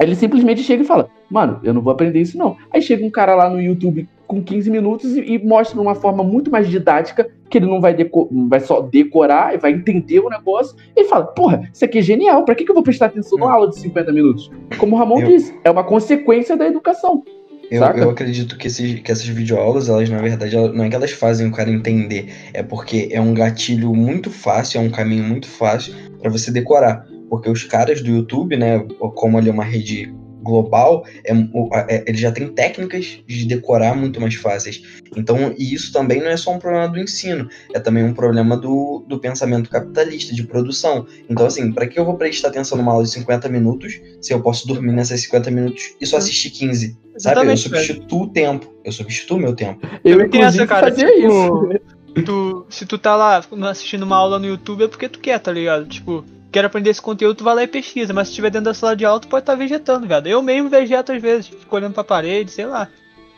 [SPEAKER 1] ele simplesmente chega e fala, mano, eu não vou aprender isso não. Aí chega um cara lá no YouTube com 15 minutos e, e mostra de uma forma muito mais didática, que ele não vai, deco- vai só decorar, e vai entender o negócio, e fala, porra, isso aqui é genial, pra que, que eu vou prestar atenção numa aula de 50 minutos? Como o Ramon
[SPEAKER 2] Eu-
[SPEAKER 1] disse, é uma consequência da educação.
[SPEAKER 2] Eu, eu acredito que, esses, que essas videoaulas, elas, na verdade, ela- não é que elas fazem o cara entender, é porque é um gatilho muito fácil, é um caminho muito fácil pra você decorar. Porque os caras do YouTube, né, como ali é uma rede global, é, é- ele já tem técnicas de decorar muito mais fáceis. Então, e isso também não é só um problema do ensino, é também um problema do, do pensamento capitalista, de produção. Então, assim, pra que eu vou prestar atenção numa aula de 50 minutos se eu posso dormir nessas 50 minutos e só assistir 15? Sabe? Eu
[SPEAKER 5] Exatamente,
[SPEAKER 2] substituo o tempo. Eu substituo o meu tempo.
[SPEAKER 1] Eu,
[SPEAKER 5] tem
[SPEAKER 1] inclusive,
[SPEAKER 5] essa, cara,
[SPEAKER 1] fazia
[SPEAKER 5] tipo,
[SPEAKER 1] isso.
[SPEAKER 5] tu, se tu tá lá assistindo uma aula no YouTube é porque tu quer, tá ligado? Tipo, quer aprender esse conteúdo, tu vai lá e pesquisa, mas se estiver dentro da sala de aula, tu pode estar vegetando, velho. Eu mesmo vegeto às vezes, fico olhando pra parede, sei lá.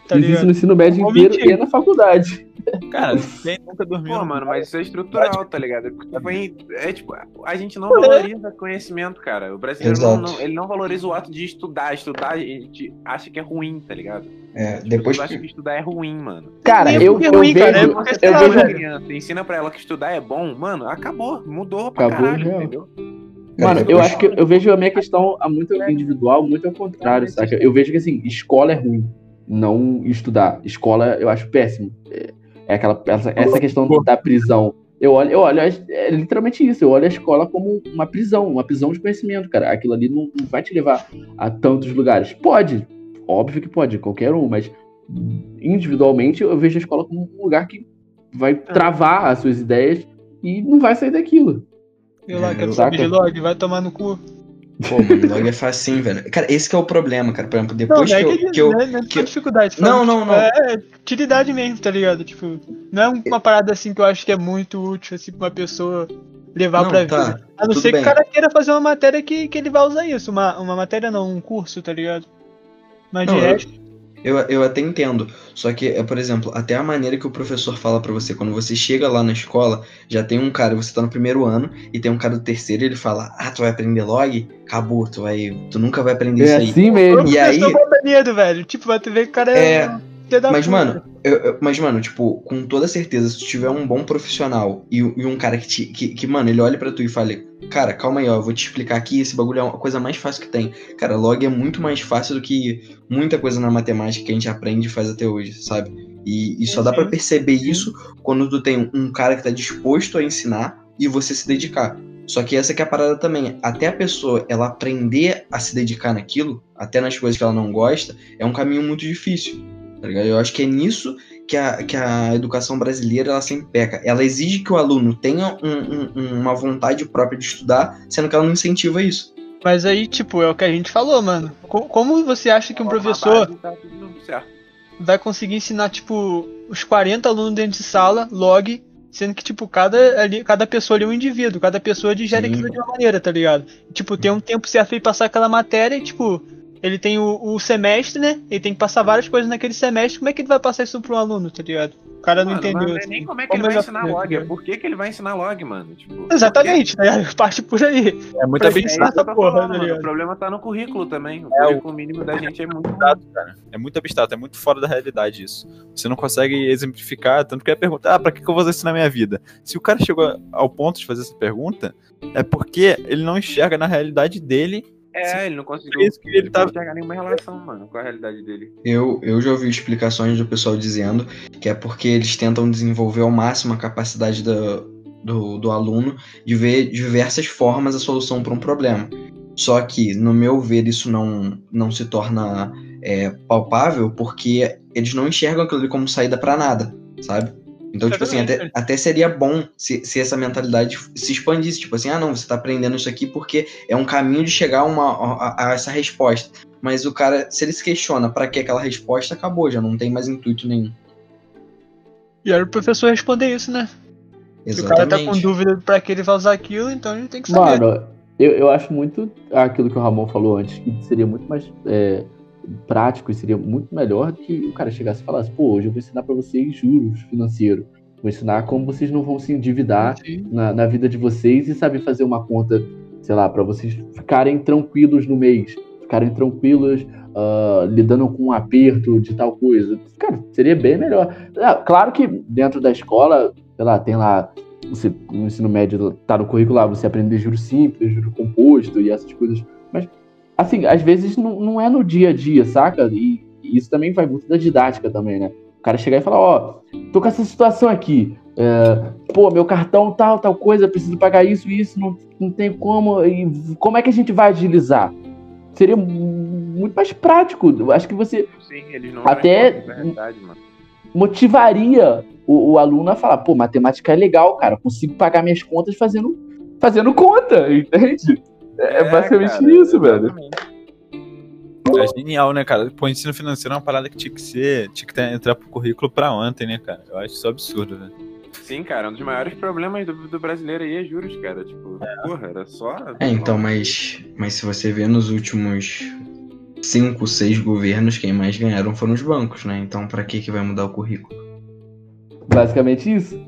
[SPEAKER 5] Tá
[SPEAKER 1] Fiz isso no ensino médio inteiro
[SPEAKER 5] mentir.
[SPEAKER 1] e na faculdade.
[SPEAKER 4] Cara, quem nunca dormiu.
[SPEAKER 3] Pô,
[SPEAKER 4] no-
[SPEAKER 3] mano, mas isso é estrutural, tá ligado? É tipo, a gente não valoriza conhecimento, cara. O brasileiro não, não- ele não valoriza o ato de estudar. Estudar, a gente acha que é ruim, tá ligado?
[SPEAKER 2] É, depois
[SPEAKER 3] pessoas acham
[SPEAKER 2] que.
[SPEAKER 3] que estudar é ruim, mano.
[SPEAKER 1] Cara, eu, eu
[SPEAKER 5] ruim, cara, é
[SPEAKER 1] vejo.
[SPEAKER 5] porque
[SPEAKER 1] eu vejo
[SPEAKER 3] criança, ensina pra ela que estudar é bom, mano, acabou, mudou pra
[SPEAKER 1] Acabou,
[SPEAKER 3] caralho, entendeu?
[SPEAKER 1] Mano, eu acho que eu vejo a minha questão a muito individual, muito ao contrário, saca? Eu vejo que assim, escola é ruim, não estudar. Escola eu acho péssimo. É, é aquela essa, essa questão da prisão. Eu olho, eu olho, é literalmente isso. Eu olho a escola como uma prisão, uma prisão de conhecimento, cara. Aquilo ali não, não vai te levar a tantos lugares. Pode, óbvio que pode, qualquer um, mas individualmente eu vejo a escola como um lugar que vai travar as suas ideias e não vai sair daquilo.
[SPEAKER 5] Eu lá,
[SPEAKER 2] É,
[SPEAKER 5] quero saber de log, vai tomar no cu.
[SPEAKER 2] Pô, logo é facinho, velho. Cara, esse que é o problema, cara. Por exemplo, depois
[SPEAKER 5] não é
[SPEAKER 2] que, eu,
[SPEAKER 5] que,
[SPEAKER 2] que eu.
[SPEAKER 5] não é, não é
[SPEAKER 2] que
[SPEAKER 5] dificuldade.
[SPEAKER 2] Não, não, não.
[SPEAKER 5] É utilidade mesmo, tá ligado? Tipo, não é uma parada assim que eu acho que é muito útil, assim, pra uma pessoa levar
[SPEAKER 2] Não,
[SPEAKER 5] pra
[SPEAKER 2] tá,
[SPEAKER 5] vida. A não
[SPEAKER 2] tudo
[SPEAKER 5] ser
[SPEAKER 2] bem.
[SPEAKER 5] que o cara queira fazer uma matéria que, que ele vai usar isso. Uma, uma matéria não, um curso, tá ligado? Mas
[SPEAKER 2] Não,
[SPEAKER 5] de resto.
[SPEAKER 2] Eu, eu até entendo. Só que, é, por exemplo, até a maneira que o professor fala pra você, quando você chega lá na escola, já tem um cara, você tá no primeiro ano, e tem um cara do terceiro, e ele fala, ah, tu vai aprender log? Acabou, tu, vai, tu nunca vai aprender
[SPEAKER 1] É
[SPEAKER 2] isso aí.
[SPEAKER 1] assim mesmo.
[SPEAKER 2] E aí-
[SPEAKER 5] medo, velho. Tipo, vai ter ver que o cara é.
[SPEAKER 2] É, Mas,
[SPEAKER 5] puta.
[SPEAKER 2] mano, eu- eu- mas, mano, tipo, com toda certeza, se tu tiver um bom profissional e, e um cara que, te, que, que, mano, ele olha pra tu e fala, cara, calma aí, ó, eu vou te explicar aqui, esse bagulho é a coisa mais fácil que tem. Cara, log é muito mais fácil do que muita coisa na matemática que a gente aprende e faz até hoje, sabe? E, e só dá pra
[SPEAKER 5] Sim.
[SPEAKER 2] perceber isso quando tu tem um cara que tá disposto a ensinar e você se dedicar. Só que essa que é a parada também. Até a pessoa ela aprender a se dedicar naquilo, até nas coisas que ela não gosta, é um caminho muito difícil. Tá ligado? Eu acho que é nisso que a, que a educação brasileira ela sempre peca. Ela exige que o aluno tenha um- um- uma vontade própria de estudar, sendo que ela não incentiva isso.
[SPEAKER 5] Mas aí, tipo, é o que a gente falou, mano. Co- como você acha que um professor
[SPEAKER 3] tá
[SPEAKER 5] vai conseguir ensinar, tipo, os 40 alunos dentro de sala, log, sendo que, tipo, cada, ali, cada pessoa ali é um indivíduo, cada pessoa digere
[SPEAKER 2] Sim.
[SPEAKER 5] aquilo de uma maneira, tá ligado? Tipo, tem um tempo certo pra ele passar aquela matéria e, tipo, ele tem o, o semestre, né? Ele tem que passar várias coisas naquele semestre, como é que ele vai passar isso pro aluno, tá ligado? O cara não
[SPEAKER 3] Mano,
[SPEAKER 5] entendeu.
[SPEAKER 3] Não é
[SPEAKER 5] assim.
[SPEAKER 3] nem como é que
[SPEAKER 5] Como
[SPEAKER 3] ele vai ensinar log, é por que, que ele vai ensinar log, mano. Tipo,
[SPEAKER 5] Exatamente, tá ligado? Parte por aí.
[SPEAKER 4] É muito
[SPEAKER 3] porque- É
[SPEAKER 4] abstrato,
[SPEAKER 3] isso
[SPEAKER 5] essa porra,
[SPEAKER 3] falando,
[SPEAKER 5] tá
[SPEAKER 3] mano. O problema tá no currículo também. O
[SPEAKER 4] É, o-
[SPEAKER 3] currículo mínimo da gente é muito
[SPEAKER 4] cara. É muito abstrato, é muito fora da realidade isso. Você não consegue exemplificar, tanto que a pergunta, ah, pra que, que eu vou ensinar minha vida? Se o cara chegou ao ponto de fazer essa pergunta, é porque ele não enxerga na realidade dele.
[SPEAKER 3] É, ele não conseguiu.
[SPEAKER 4] Por isso que ele tá-
[SPEAKER 3] não enxergar nenhuma relação, mano, com a realidade dele.
[SPEAKER 2] Eu, eu já ouvi explicações do pessoal dizendo que é porque eles tentam desenvolver ao máximo a capacidade do, do, do aluno de ver diversas formas a solução para um problema. Só que, no meu ver, isso não, não se torna é, palpável porque eles não enxergam aquilo ali como saída para nada, sabe? Então, tipo assim, até,
[SPEAKER 5] Exatamente.
[SPEAKER 2] até seria bom se, se essa mentalidade se expandisse. Tipo assim, ah, não, você tá aprendendo isso aqui porque é um caminho de chegar a, uma, a, a essa resposta. Mas o cara, se ele se questiona pra que aquela resposta, acabou, já não tem mais intuito nenhum.
[SPEAKER 5] E era o professor responder isso, né? Se o cara tá com
[SPEAKER 2] Exatamente.
[SPEAKER 5] dúvida pra que ele vai usar aquilo, então ele tem que saber.
[SPEAKER 1] Mano, eu, eu acho muito aquilo que o Ramon falou antes, que seria muito mais é, prático e seria muito melhor que o cara chegasse e falasse, pô, hoje eu vou ensinar pra vocês juros financeiros. Vou ensinar como vocês não vão se endividar na, na vida de vocês e saber fazer uma conta, sei lá, pra vocês ficarem tranquilos no mês, ficarem tranquilos ah, lidando com um aperto de tal coisa. Cara, seria bem melhor. Ah, claro que dentro da escola, sei lá, tem lá você, no ensino médio tá no currículo lá, você aprender juro simples, juro composto e essas coisas. Mas, assim, às vezes não, não é no dia a dia, saca? E, e isso também vai muito da didática também, né? O cara chegar e falar, ó, tô com essa situação aqui. é, pô, meu cartão tal, tal coisa, preciso pagar isso, isso, não, não tem como. E como é que a gente vai agilizar? Seria mu- muito mais prático. Eu acho que você
[SPEAKER 3] Sim, eles não
[SPEAKER 1] Até-
[SPEAKER 3] realidade, mano.
[SPEAKER 1] motivaria o, o aluno a falar, pô, matemática é legal, cara, consigo pagar minhas contas fazendo, fazendo conta, entende? É, basicamente
[SPEAKER 3] cara,
[SPEAKER 1] isso, velho.
[SPEAKER 3] exatamente.
[SPEAKER 4] É genial, né, cara? Pô, ensino financeiro é uma parada que tinha que ser, tinha que ter, entrar pro currículo pra ontem, né, cara? Eu acho isso absurdo, velho.
[SPEAKER 3] Sim, cara, um dos maiores problemas do, do brasileiro aí é juros, cara. Tipo, porra, era só.
[SPEAKER 2] É, então, mas, mas se você vê nos últimos cinco, seis governos, quem mais ganharam foram os bancos, né? Então, pra que que vai mudar o currículo?
[SPEAKER 1] Basicamente isso.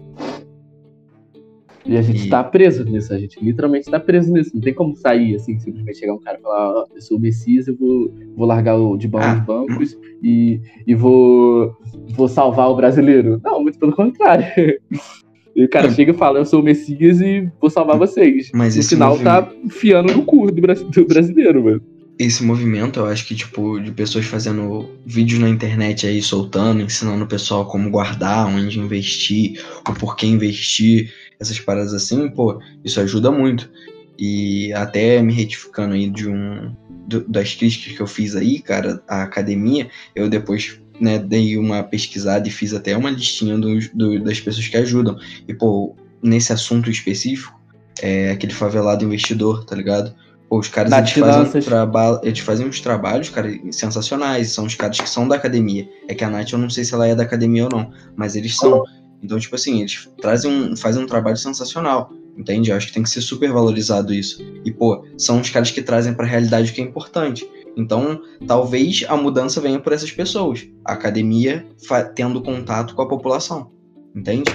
[SPEAKER 1] E a gente
[SPEAKER 2] E-
[SPEAKER 1] tá preso nisso, a gente literalmente tá preso nisso. Não tem como sair assim, simplesmente chegar um cara e falar, ó, eu sou o Messias, eu vou, vou largar o de mão
[SPEAKER 2] Ah,
[SPEAKER 1] os bancos e, e vou, vou salvar o brasileiro. Não, muito pelo contrário. E o cara chega e fala, eu sou o Messias e vou salvar vocês.
[SPEAKER 2] Mas
[SPEAKER 1] no final
[SPEAKER 2] movimento-
[SPEAKER 1] tá enfiando no cu do, do brasileiro, mano.
[SPEAKER 2] Esse movimento, eu acho que, tipo, de pessoas fazendo vídeos na internet aí, soltando, ensinando o pessoal como guardar, onde investir, o porquê investir, essas paradas assim, pô, isso ajuda muito. E até me retificando aí de um do- das críticas que eu fiz aí, cara, à academia, eu depois né, dei uma pesquisada e fiz até uma listinha dos, do- das pessoas que ajudam. E, pô, nesse assunto específico, é aquele favelado investidor, tá ligado? Pô, os caras eles fazem, traba- eles fazem uns trabalhos, cara, sensacionais. São os caras que são da academia. É que a Nath, eu não sei se ela é da academia ou não, mas eles são. Então, tipo assim, eles trazem um, fazem um trabalho sensacional. entende? Eu acho que tem que ser super valorizado isso. E, pô, são os caras que trazem pra realidade o que é importante. Então, talvez a mudança venha por essas pessoas. A academia tendo contato com a população. Entende?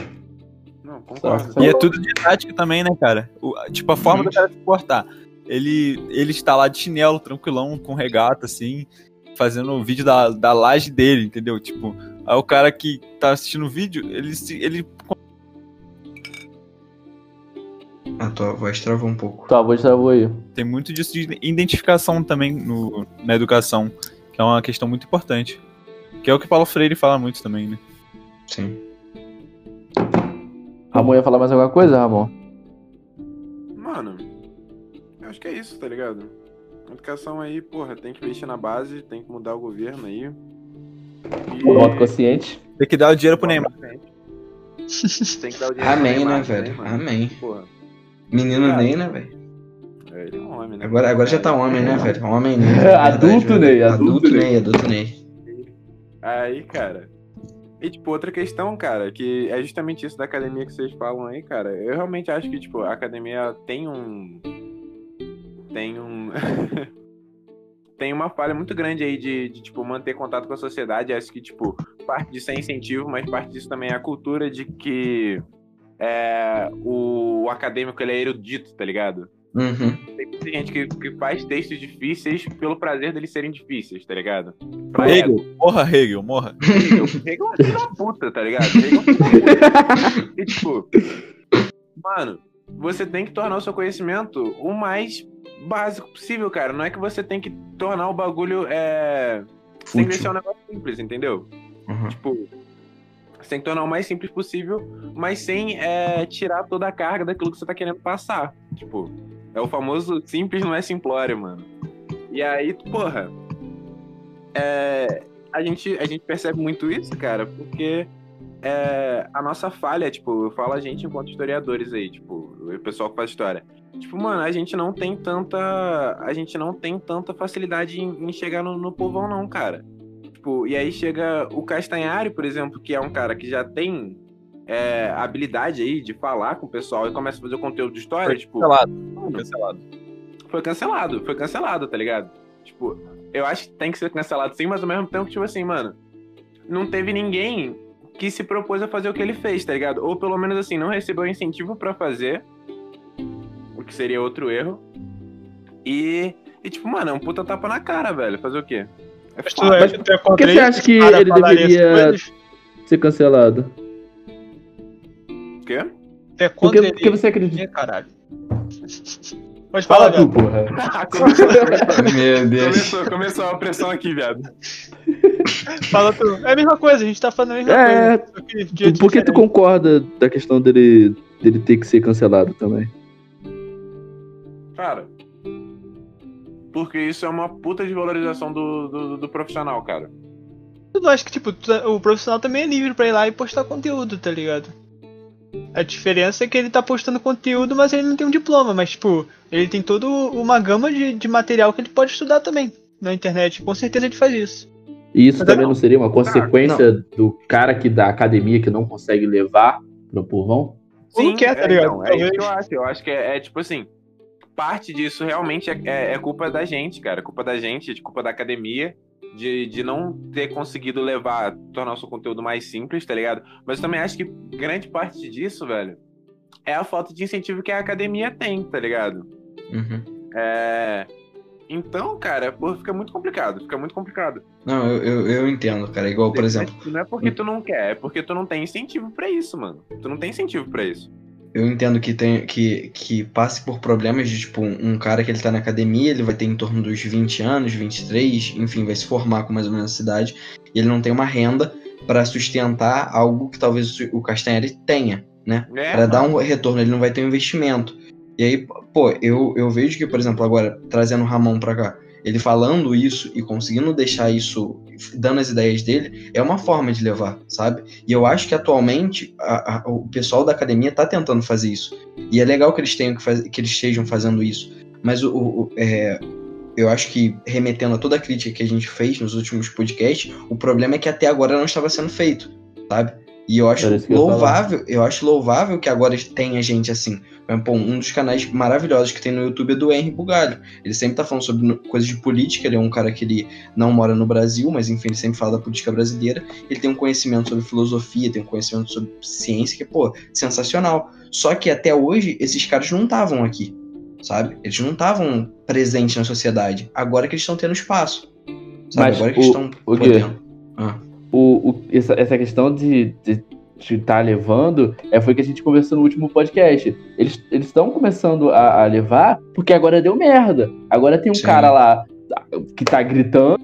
[SPEAKER 3] Não, concordo.
[SPEAKER 4] E é tudo didático também, né, cara? O- tipo, a forma
[SPEAKER 2] Uhum.
[SPEAKER 4] do cara se portar. Ele, ele está lá de chinelo, tranquilão, com regata, assim, fazendo o vídeo da, da laje dele, entendeu? Tipo, aí o cara que tá assistindo o vídeo, ele, se- ele
[SPEAKER 2] A tua voz travou um pouco.
[SPEAKER 1] Tua voz travou aí.
[SPEAKER 4] tem muito disso de identificação também no, na educação, que é uma questão muito importante. Que é o que Paulo Freire fala muito também, né?
[SPEAKER 2] Sim.
[SPEAKER 1] Ramon ia falar mais alguma coisa, Ramon?
[SPEAKER 3] Mano, eu acho que é isso, tá ligado? A educação aí, porra, tem que investir na base, tem que mudar o governo aí. E-
[SPEAKER 1] Voto consciente.
[SPEAKER 4] Tem que dar o dinheiro pro Neymar.
[SPEAKER 3] Tem que dar o dinheiro pro
[SPEAKER 2] Amém,
[SPEAKER 3] Neymar
[SPEAKER 2] né,
[SPEAKER 3] também,
[SPEAKER 2] velho?
[SPEAKER 3] mano.
[SPEAKER 2] Amém.
[SPEAKER 3] Porra,
[SPEAKER 2] Menino
[SPEAKER 3] Cara.
[SPEAKER 2] Ney, né, velho?
[SPEAKER 3] é, ele é um homem, né?
[SPEAKER 2] Agora, agora já tá homem, né, velho? Homem Ney.
[SPEAKER 1] Adulto
[SPEAKER 2] Verdade,
[SPEAKER 1] Ney, adulto
[SPEAKER 2] Adulto
[SPEAKER 1] Ney.
[SPEAKER 2] Ney, adulto Ney.
[SPEAKER 3] Aí, cara. E, tipo, outra questão, cara, que é justamente isso da academia que vocês falam aí, cara. Eu realmente acho que, tipo, a academia tem um. Tem um. tem uma falha muito grande aí de, de, tipo, manter contato com a sociedade. Acho que, tipo, parte disso é incentivo, mas parte disso também é a cultura de que é, o, o acadêmico ele é erudito, tá ligado?
[SPEAKER 2] Uhum.
[SPEAKER 3] Tem muita gente que, que faz textos difíceis pelo prazer deles serem difíceis, tá ligado? Pra
[SPEAKER 4] Hegel, morra Hegel, morra.
[SPEAKER 3] Hegel, Hegel é um da puta, tá ligado? Hegel é um da puta. E tipo, mano, você tem que tornar o seu conhecimento o mais básico possível, cara. Não é que você tem que tornar o bagulho. É... Você tem que deixar um negócio simples, entendeu?
[SPEAKER 2] Uhum.
[SPEAKER 3] Tipo, você tem que tornar o mais simples possível, mas sem é, tirar toda a carga daquilo que você tá querendo passar. Tipo, é o famoso simples não é simplório, mano. E aí, porra, é, a, gente, a gente percebe muito isso, cara, porque é, a nossa falha, tipo, eu falo a gente enquanto historiadores aí, tipo, o pessoal que faz história. Tipo, mano, a gente não tem tanta. A gente não tem tanta facilidade em, em chegar no, no povão, não, cara. Tipo, e aí chega o Castanhari, por exemplo, que é um cara que já tem é, habilidade aí de falar com o pessoal e começa a fazer o conteúdo de história,
[SPEAKER 4] Foi
[SPEAKER 3] tipo,
[SPEAKER 4] cancelado.
[SPEAKER 3] mano,
[SPEAKER 4] Cancelado.
[SPEAKER 3] foi cancelado, foi cancelado, tá ligado? Tipo, eu acho que tem que ser cancelado sim, mas ao mesmo tempo, tipo assim, mano, não teve ninguém que se propôs a fazer o que ele fez, tá ligado? Ou pelo menos assim, não recebeu incentivo pra fazer, o que seria outro erro. E, e tipo, mano, é um puta tapa na cara, velho. Fazer o quê? É
[SPEAKER 5] Mas é,
[SPEAKER 1] Por que você acha que ele deveria ser cancelado?
[SPEAKER 3] O quê?
[SPEAKER 5] Tu é
[SPEAKER 1] Por
[SPEAKER 5] contra
[SPEAKER 1] que,
[SPEAKER 5] ele?
[SPEAKER 1] por que você acredita?
[SPEAKER 5] Caralho. Pode falar,
[SPEAKER 1] Fala tu, porra.
[SPEAKER 3] começou,
[SPEAKER 2] Meu Deus.
[SPEAKER 3] começou, começou a pressão aqui, viado.
[SPEAKER 5] Fala tu. É a mesma coisa, a gente tá falando a mesma
[SPEAKER 1] É,
[SPEAKER 5] coisa. que
[SPEAKER 1] Por que tu concorda da questão dele, dele ter que ser cancelado também?
[SPEAKER 3] Cara, porque isso é uma puta de valorização do, do, do profissional, cara.
[SPEAKER 5] Eu acho que, tipo, o profissional também é livre pra ir lá e postar conteúdo, tá ligado? A diferença é que ele tá postando conteúdo, mas ele não tem um diploma, mas, tipo, ele tem toda uma gama de, de material que ele pode estudar também na internet. Com certeza ele faz isso.
[SPEAKER 1] E isso
[SPEAKER 5] Mas
[SPEAKER 1] também
[SPEAKER 5] não.
[SPEAKER 1] não seria uma consequência do cara que da academia que não consegue levar pro povão?
[SPEAKER 5] Ou não quer, tá
[SPEAKER 3] é,
[SPEAKER 5] ligado?
[SPEAKER 3] então, é isso que eu acho. Eu acho que é, é, tipo assim, parte disso realmente é, é- é culpa da gente, cara. Culpa da gente, de culpa da academia, de, de não ter conseguido levar, tornar o seu conteúdo mais simples, tá ligado? Mas eu também acho que grande parte disso, velho, é a falta de incentivo que a academia tem, tá ligado?
[SPEAKER 2] Uhum.
[SPEAKER 3] É. Então, cara, pô, fica muito complicado, fica muito complicado.
[SPEAKER 2] Não, eu, eu, eu entendo, cara. Igual, por exemplo,
[SPEAKER 3] Não é porque tu não quer, é porque tu não tem incentivo pra isso, mano. Tu não tem incentivo pra isso.
[SPEAKER 2] eu entendo que tem que, que passe por problemas de, tipo, um, um cara que ele tá na academia, ele vai ter em torno dos 20 anos, 23, enfim, vai se formar com mais ou menos essa idade, e ele não tem uma renda pra sustentar algo que talvez o Castanheira tenha, né?
[SPEAKER 3] É,
[SPEAKER 2] Pra dar um retorno, ele não vai ter um investimento. E aí, pô, eu, eu vejo que, por exemplo, agora, trazendo o Ramon pra cá, ele falando isso e conseguindo deixar isso, dando as ideias dele, é uma forma de levar, sabe? E eu acho que atualmente a- a- o pessoal da academia tá tentando fazer isso. E é legal que eles, tenham que, que eles estejam fazendo isso. Mas o- o- é, eu acho que, remetendo a toda a crítica que a gente fez nos últimos podcasts, o problema é que até agora não estava sendo feito, sabe? E eu acho
[SPEAKER 1] que eu
[SPEAKER 2] louvável, eu acho louvável que agora tenha gente assim. Exemplo, um dos canais maravilhosos que tem no YouTube é do Henry Bugalho. Ele sempre tá falando sobre coisas de política, ele é um cara que ele não mora no Brasil, mas enfim, ele sempre fala da política brasileira. Ele tem um conhecimento sobre filosofia, tem um conhecimento sobre ciência que é, pô, sensacional. Só que até hoje, esses caras não estavam aqui, sabe? Eles não estavam presentes na sociedade. Agora que eles estão tendo espaço. Sabe?
[SPEAKER 1] Mas
[SPEAKER 2] Agora que eles
[SPEAKER 1] o-
[SPEAKER 2] estão
[SPEAKER 1] o
[SPEAKER 2] podendo. Ah.
[SPEAKER 1] O, o- essa, essa questão de estar levando é, foi que a gente conversou no último podcast. Eles estão começando a, a levar porque agora deu merda. Agora tem um
[SPEAKER 2] Sim.
[SPEAKER 1] cara lá que tá gritando,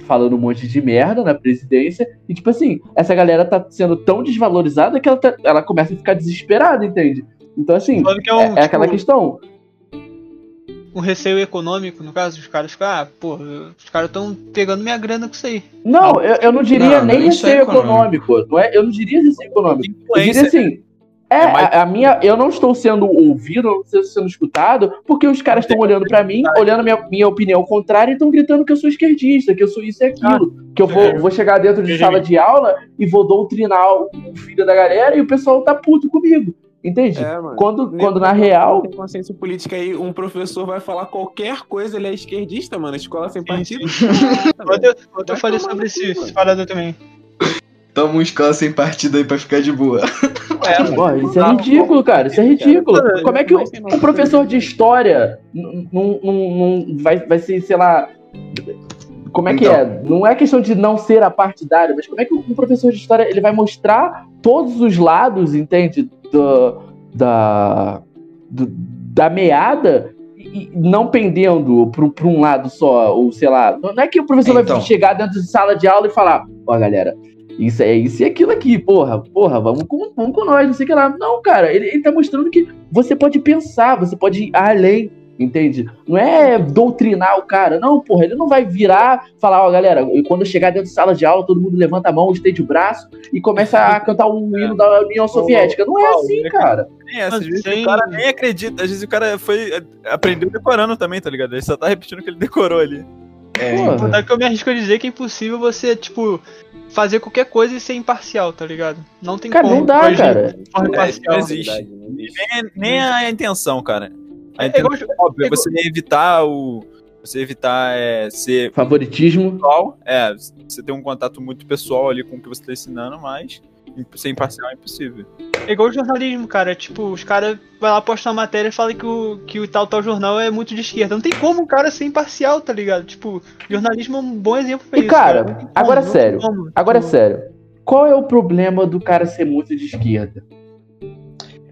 [SPEAKER 1] falando um monte de merda na presidência. E, tipo assim, essa galera tá sendo tão desvalorizada que ela, tá- ela começa a ficar desesperada, entende? Então, assim,
[SPEAKER 5] é,
[SPEAKER 1] é,
[SPEAKER 5] um,
[SPEAKER 1] é aquela
[SPEAKER 5] tipo,
[SPEAKER 1] questão.
[SPEAKER 5] Um receio econômico, no caso, os caras ficam, ah, pô, os caras estão pegando minha grana com isso aí.
[SPEAKER 1] Não, eu, eu não diria
[SPEAKER 2] Não,
[SPEAKER 1] nem
[SPEAKER 2] é
[SPEAKER 1] receio
[SPEAKER 2] econômico.
[SPEAKER 1] econômico. Não é, eu não diria receio econômico. Eu diria assim. É,
[SPEAKER 4] É mais-
[SPEAKER 1] a, a minha, eu não estou sendo ouvido, eu não estou sendo escutado, porque os caras estão olhando pra mim, olhando a minha, minha opinião contrária e estão gritando que eu sou esquerdista, que eu sou isso e aquilo. que eu vou,
[SPEAKER 5] é.
[SPEAKER 1] vou chegar dentro de sala de aula e vou doutrinar o filho da galera e o pessoal tá puto comigo. Entende?
[SPEAKER 3] É.
[SPEAKER 1] Quando,
[SPEAKER 3] Nem-
[SPEAKER 1] quando na real.
[SPEAKER 3] Tem consciência política aí, um professor vai falar qualquer coisa, ele é esquerdista, mano. Escola sem partido.
[SPEAKER 5] Ontem eu, falei sobre
[SPEAKER 3] no
[SPEAKER 5] esse, parada também.
[SPEAKER 2] Toma um escola sem partido aí pra ficar de boa.
[SPEAKER 5] É,
[SPEAKER 1] Pô, isso é ridículo, cara. Isso é ridículo. Como é que
[SPEAKER 3] noção
[SPEAKER 1] um professor de história não, não, não- não vai, vai ser, sei lá. Como é que
[SPEAKER 2] Então.
[SPEAKER 1] é? Não é questão de não ser apartidário, mas como é que um professor de história ele vai mostrar todos os lados, entende? Do, da, do- da meada e não pendendo para um lado só, ou sei lá. Não é que o professor
[SPEAKER 2] Então.
[SPEAKER 1] vai chegar dentro de sala de aula e falar: Ó, galera, isso é isso e aquilo aqui, porra, porra, vamos com, vamos com nós, não sei o que lá. Não, cara, ele, ele tá mostrando que você pode pensar, você pode ir além, entende? Não é doutrinar o cara, não, porra, ele não vai virar, falar, ó, galera, eu- quando eu chegar dentro de sala de aula, todo mundo levanta a mão, estende o braço e começa a cantar um hino da União Soviética. Não é assim, cara.
[SPEAKER 4] Nem essa, às vezes o cara nem acredita, às vezes o cara foi. aprendeu decorando também, tá ligado? Ele só tá repetindo o que ele decorou ali.
[SPEAKER 2] É,
[SPEAKER 1] Porra.
[SPEAKER 2] então.
[SPEAKER 5] Daí que eu me arrisco a dizer que é impossível você, tipo, fazer qualquer coisa e ser imparcial, tá ligado? Não tem
[SPEAKER 1] Cara,
[SPEAKER 5] como.
[SPEAKER 1] não dá, cara.
[SPEAKER 4] É, não existe.
[SPEAKER 3] Verdade, não existe.
[SPEAKER 4] Nem, nem a intenção, cara. A
[SPEAKER 5] É
[SPEAKER 4] intenção,
[SPEAKER 5] igual-
[SPEAKER 4] óbvio, é
[SPEAKER 5] é
[SPEAKER 4] você evitar o. Você evitar é, ser
[SPEAKER 1] Favoritismo.
[SPEAKER 4] pessoal. É, você ter um contato muito pessoal ali com o que você tá ensinando, mas ser imparcial é impossível.
[SPEAKER 5] É igual o jornalismo, cara. Tipo, os caras vai lá postar uma matéria e fala que o, que o tal tal jornal é muito de esquerda. Não tem como um cara ser imparcial, tá ligado? Tipo, jornalismo é um bom exemplo pra
[SPEAKER 1] E,
[SPEAKER 5] isso.
[SPEAKER 1] cara,
[SPEAKER 5] tem como,
[SPEAKER 1] agora é sério.
[SPEAKER 5] como.
[SPEAKER 1] Agora é sério. Qual é o problema do cara ser muito de esquerda?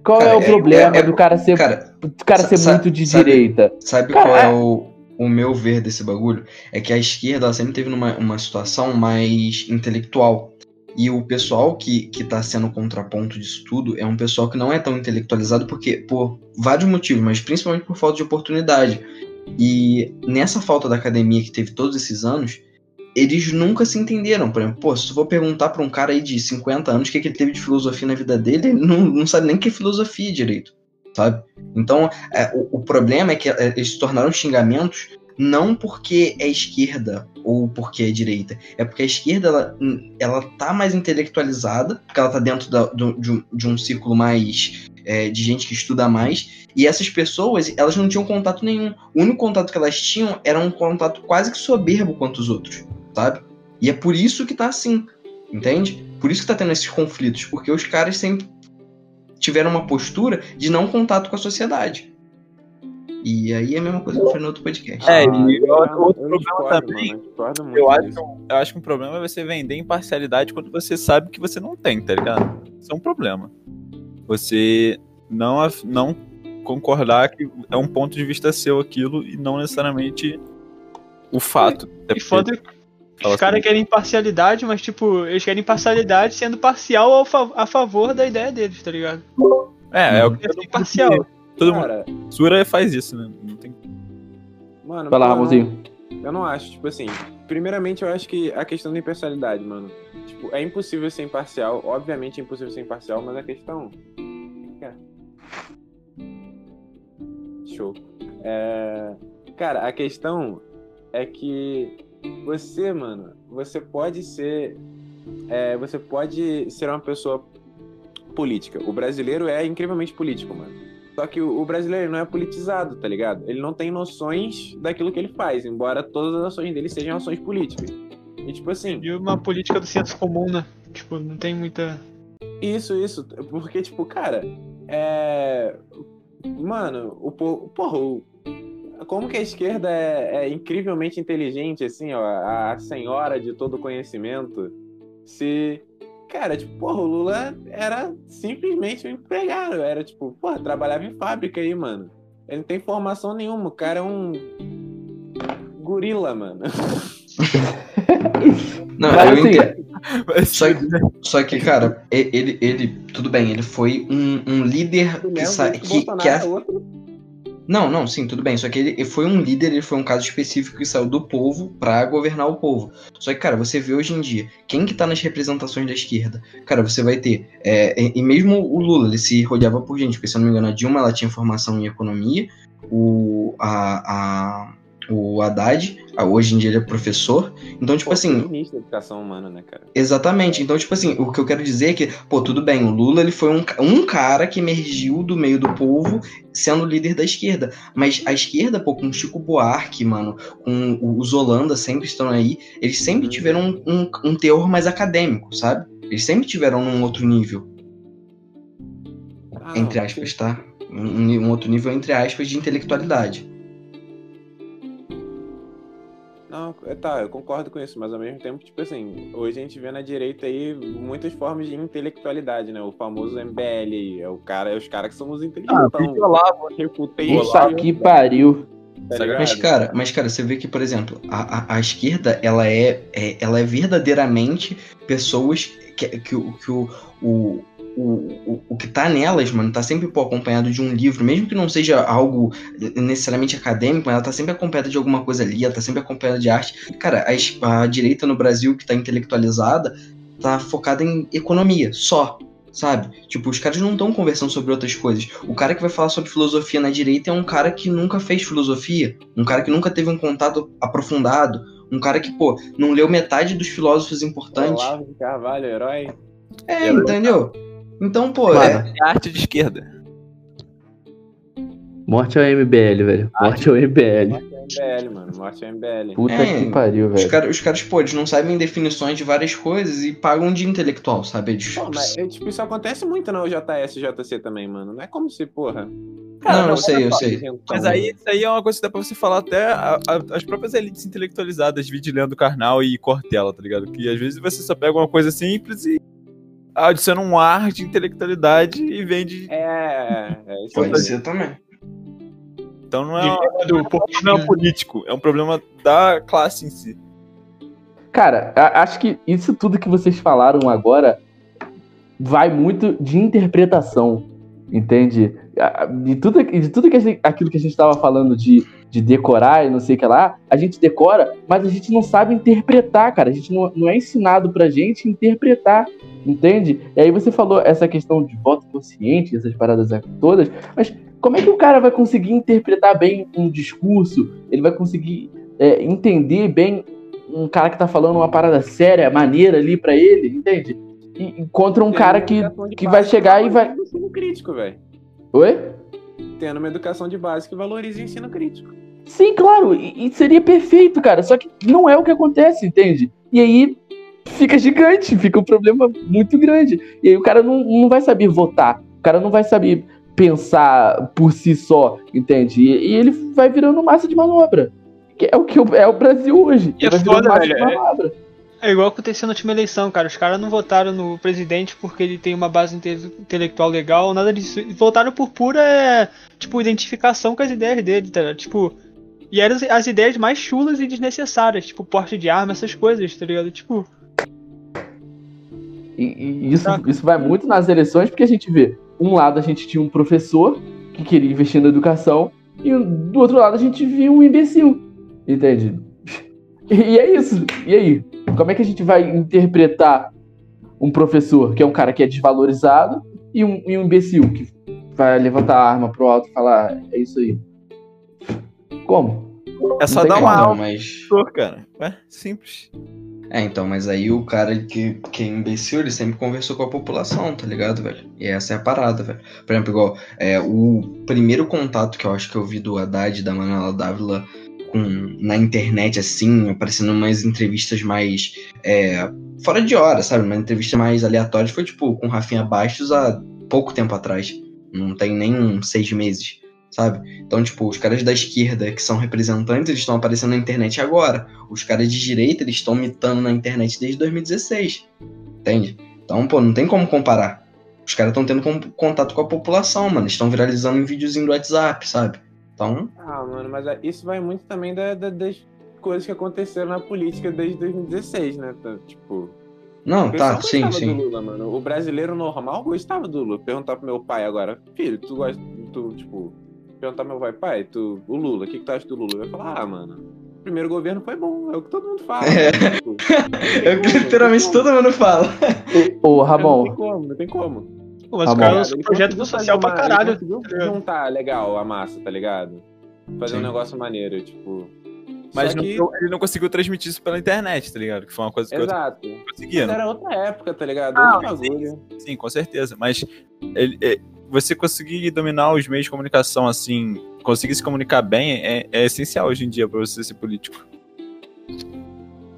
[SPEAKER 1] Qual
[SPEAKER 2] Cara,
[SPEAKER 1] é o
[SPEAKER 2] é-
[SPEAKER 1] problema
[SPEAKER 2] é-
[SPEAKER 1] do cara ser,
[SPEAKER 2] Cara,
[SPEAKER 1] do cara ser muito de
[SPEAKER 2] sabe-
[SPEAKER 1] direita?
[SPEAKER 2] sabe
[SPEAKER 1] Cara,
[SPEAKER 2] qual é
[SPEAKER 1] é-
[SPEAKER 2] o, o meu ver desse bagulho? É que a esquerda sempre teve numa uma situação mais intelectual. E o pessoal que, que tá sendo contraponto disso tudo é um pessoal que não é tão intelectualizado porque, por vários motivos, mas principalmente por falta de oportunidade. E nessa falta da academia que teve todos esses anos, eles nunca se entenderam. Por exemplo, pô, se tu for perguntar pra um cara aí de 50 anos o que, que ele teve de filosofia na vida dele, ele não, não sabe nem que é filosofia direito, sabe? Então, é, o, o problema é que é, eles se tornaram xingamentos não porque é esquerda ou porque é direita, é porque a esquerda ela, ela tá mais intelectualizada, porque ela tá dentro da- do- de, um, de um círculo mais é, de gente que estuda mais, e essas pessoas elas não tinham contato nenhum. O único contato que elas tinham era um contato quase que soberbo quanto os outros, sabe? E é por isso que tá assim, entende? Por isso que tá tendo esses conflitos, porque os caras sempre tiveram uma postura de não contato com a sociedade. E aí é a mesma coisa que eu falei no outro podcast.
[SPEAKER 4] É,
[SPEAKER 3] Ah,
[SPEAKER 4] e
[SPEAKER 3] eu-
[SPEAKER 4] outro- outro
[SPEAKER 3] eu
[SPEAKER 4] problema
[SPEAKER 3] discordo,
[SPEAKER 4] também,
[SPEAKER 3] mano, eu
[SPEAKER 4] Eu acho, eu acho que um problema é você vender imparcialidade quando você sabe que você não tem, tá ligado? Isso é um problema. Você não, não concordar que é um ponto de vista seu aquilo e não necessariamente o fato.
[SPEAKER 5] E foda que
[SPEAKER 4] Fala
[SPEAKER 5] os caras
[SPEAKER 4] assim.
[SPEAKER 5] querem imparcialidade, mas tipo, eles querem imparcialidade sendo parcial ao fa- a favor da ideia deles, tá ligado?
[SPEAKER 4] É, é o que todo mundo,
[SPEAKER 5] imparcial.
[SPEAKER 4] todo mundo.
[SPEAKER 3] Cara,
[SPEAKER 4] Sura faz isso, né? Não tem...
[SPEAKER 3] mano,
[SPEAKER 1] Vai lá, Ramonzinho.
[SPEAKER 3] Eu não acho, tipo assim. Primeiramente, eu acho que a questão da imparcialidade, mano. Tipo, é impossível ser imparcial. Obviamente é impossível ser imparcial, mas a questão. É. Show. É... Cara, a questão é que você, mano, você pode ser é, você pode ser uma pessoa política. O brasileiro é incrivelmente político, mano. Só que o, brasileiro não é politizado, tá ligado? Ele não tem noções daquilo que ele faz, embora todas as ações dele sejam ações políticas. E tipo assim.
[SPEAKER 5] E uma política do senso comum, né? Tipo, não tem muita.
[SPEAKER 3] Isso, isso. Porque, tipo, cara, é. Mano, o povo. Porra, o... como que a esquerda é, é, incrivelmente inteligente, assim, ó, a senhora de todo conhecimento, se. Cara, tipo, porra, o Lula era simplesmente um empregado. Era tipo, porra, trabalhava em fábrica aí, mano. Ele não tem formação nenhuma. O cara é um. gorila, mano.
[SPEAKER 2] Não,
[SPEAKER 1] Mas,
[SPEAKER 2] eu
[SPEAKER 1] assim,
[SPEAKER 2] entendo. Só que, só que, cara, ele, ele, tudo bem, ele foi um, um líder que, sa-
[SPEAKER 3] que
[SPEAKER 2] que,
[SPEAKER 3] Bolsonaro
[SPEAKER 2] que a-
[SPEAKER 3] é outro
[SPEAKER 2] Não, não, sim, tudo bem. Só que ele, foi um líder, ele foi um caso específico que saiu do povo pra governar o povo. Só que, cara, você vê hoje em dia, quem que tá nas representações da esquerda? Cara, você vai ter. é, e, e mesmo o Lula, ele se rodeava por gente, porque se eu não me engano, a Dilma ela tinha formação em economia, o, a, a, o Haddad, hoje em dia ele é professor. Então, tipo
[SPEAKER 3] Pô,
[SPEAKER 2] assim,
[SPEAKER 3] ministro da educação humana, né, cara?
[SPEAKER 2] Exatamente. Então, tipo assim, o que eu quero dizer é que, pô, tudo bem, o Lula ele foi um, um cara que emergiu do meio do povo sendo líder da esquerda. Mas a esquerda, pô, com o Chico Buarque, mano, com os Holanda sempre estão aí, eles sempre
[SPEAKER 3] Uhum.
[SPEAKER 2] tiveram um, um, um teor mais acadêmico, sabe? Eles sempre tiveram num outro nível,
[SPEAKER 3] Ah,
[SPEAKER 2] entre aspas, tá? Um, um outro nível, entre aspas, de intelectualidade.
[SPEAKER 3] Não, é, tá, eu concordo com isso, mas ao mesmo tempo, tipo assim, hoje a gente vê na direita aí muitas formas de intelectualidade, né? O famoso MBL é o cara, é os caras que são os
[SPEAKER 4] Ah,
[SPEAKER 3] inteligentes.
[SPEAKER 4] porque eu lá,
[SPEAKER 3] refutei
[SPEAKER 1] Puta que pariu.
[SPEAKER 3] tá
[SPEAKER 2] Mas, cara, mas, cara, você vê que, por exemplo, a, a, a esquerda, ela é, é- ela é verdadeiramente pessoas que, que, o- que o, o, o, o, que tá nelas, mano, tá sempre pô, acompanhado de um livro, mesmo que não seja algo necessariamente acadêmico, ela tá sempre acompanhada de alguma coisa ali, ela tá sempre acompanhada de arte. Cara, a, a direita no Brasil, que tá intelectualizada, tá focada em economia, só. Sabe? Tipo, os caras não estão conversando sobre outras coisas. O cara que vai falar sobre filosofia na direita é um cara que nunca fez filosofia, um cara que nunca teve um contato aprofundado, um cara que, pô, não leu metade dos filósofos importantes.
[SPEAKER 3] Olavo de Carvalho, herói.
[SPEAKER 2] É, entendeu? Então, pô,
[SPEAKER 1] Mano,
[SPEAKER 2] é,
[SPEAKER 4] é arte de esquerda.
[SPEAKER 1] Morte ao MBL, velho. Morte ao MBL.
[SPEAKER 3] Morte é MBL, mano. Morte é MBL.
[SPEAKER 1] Puta
[SPEAKER 2] É,
[SPEAKER 1] que pariu,
[SPEAKER 2] os,
[SPEAKER 1] velho.
[SPEAKER 2] cara, os caras, pô, eles não sabem definições de várias coisas e pagam de intelectual, sabe? Eles-
[SPEAKER 3] Pô, mas é, tipo, isso acontece muito no JS e JC também, mano. Não é como se, porra.
[SPEAKER 2] Não, eu sei, eu sei.
[SPEAKER 3] isentão,
[SPEAKER 4] Mas aí, isso aí é uma coisa que dá pra você falar até a- a- as próprias elites intelectualizadas, Vidilhando Karnal e Cortella, tá ligado? Que às vezes você só pega uma coisa simples e adiciona um ar de intelectualidade e vende.
[SPEAKER 3] É, é isso
[SPEAKER 2] Pode ser também.
[SPEAKER 4] Então não é,
[SPEAKER 5] porquê
[SPEAKER 4] não é político, é um problema da classe em si.
[SPEAKER 1] Cara, acho que isso tudo que vocês falaram agora vai muito de interpretação, entende? De tudo, de tudo que gente- aquilo que a gente estava falando de, de decorar e não sei o que lá, a gente decora, mas a gente não sabe interpretar, cara. A gente não, não é ensinado pra gente interpretar, entende? E aí você falou essa questão de voto consciente, essas paradas todas, mas como é que o cara vai conseguir interpretar bem um discurso? Ele vai conseguir é, entender bem um cara que tá falando uma parada séria, maneira ali pra ele, entende? E, contra um cara que, que vai chegar e vai.
[SPEAKER 3] crítico, velho.
[SPEAKER 1] Oi?
[SPEAKER 3] Tendo uma educação de base que valoriza o ensino crítico.
[SPEAKER 1] Sim, claro, e, e seria perfeito, cara. Só que não é o que acontece, entende? E aí fica gigante, fica um problema muito grande. E aí o cara não, não vai saber votar, o cara não vai saber pensar por si só, entende? E, e ele vai virando massa de manobra. Que é o que o- é o Brasil hoje.
[SPEAKER 5] E é foda,
[SPEAKER 1] massa
[SPEAKER 5] velho,
[SPEAKER 1] de
[SPEAKER 5] é-
[SPEAKER 1] manobra.
[SPEAKER 5] É igual aconteceu na última eleição, cara. Os caras não votaram no presidente porque ele tem uma base inte- intelectual legal, nada disso. Votaram por pura, tipo, identificação com as ideias dele, tá ligado? Tipo, e eram as, as ideias mais chulas e desnecessárias, tipo, porte de arma, essas coisas, tá ligado? Tipo,
[SPEAKER 1] E, e isso,
[SPEAKER 5] Tá.
[SPEAKER 1] isso vai muito nas eleições, porque a gente vê, um lado a gente tinha um professor que queria investir na educação, e do outro lado a gente viu um imbecil. Entende? E é isso. E aí? Como é que a gente vai interpretar um professor que é um cara que é desvalorizado e um, e um imbecil que vai levantar a arma pro alto e falar, é isso aí? Como?
[SPEAKER 4] É só dar uma aula
[SPEAKER 2] mas.
[SPEAKER 4] cara. É simples.
[SPEAKER 2] É, então, mas aí o cara que, que é imbecil, ele sempre conversou com a população, tá ligado, velho? E essa é a parada, velho. Por exemplo, igual, é, o primeiro contato que eu acho que eu vi do Haddad, da Manuela Dávila, com, na internet, assim, aparecendo umas entrevistas mais é, fora de hora, sabe? Uma entrevista mais aleatória, foi, tipo, com Rafinha Bastos há pouco tempo atrás. Não tem nem seis meses sabe? Então, tipo, os caras da esquerda que são representantes, eles estão aparecendo na internet agora. Os caras de direita, eles estão mitando na internet desde 2016. Entende? Então, pô, não tem como comparar. Os caras estão tendo contato com a população, mano. Estão viralizando em videozinho do WhatsApp, sabe? Então.
[SPEAKER 3] Ah, mano, mas é, isso vai muito também da, da, das coisas que aconteceram na política desde 2016, né? Tá, tipo.
[SPEAKER 2] Não, tá, sim, sim.
[SPEAKER 3] Lula, mano. O brasileiro normal gostava do Lula. Perguntar pro meu pai agora, filho, tu gosta. Tu, tipo, perguntar meu pai, pai, tu, o Lula, o que, que tu acha do Lula? Ele vai falar, ah, mano, o primeiro governo foi bom, é o que todo mundo fala. É,
[SPEAKER 2] tipo, é o que literalmente todo mundo fala.
[SPEAKER 1] Ô, Ramon.
[SPEAKER 3] Não tem como, não tem como.
[SPEAKER 5] Pô, mas o cara é um projeto social pra caralho.
[SPEAKER 3] Ele conseguiu juntar legal a massa, tá ligado? Fazer Sim. um negócio maneiro, tipo.
[SPEAKER 4] Mas que... não, ele não conseguiu transmitir isso pela internet, tá ligado? Que foi uma coisa que
[SPEAKER 3] Exato.
[SPEAKER 4] eu conseguia.
[SPEAKER 3] Mas era outra época, tá ligado? Ah.
[SPEAKER 4] Sim, sim, com certeza. Mas ele, você conseguir dominar os meios de comunicação assim, conseguir se comunicar bem, é, é essencial hoje em dia para você ser político.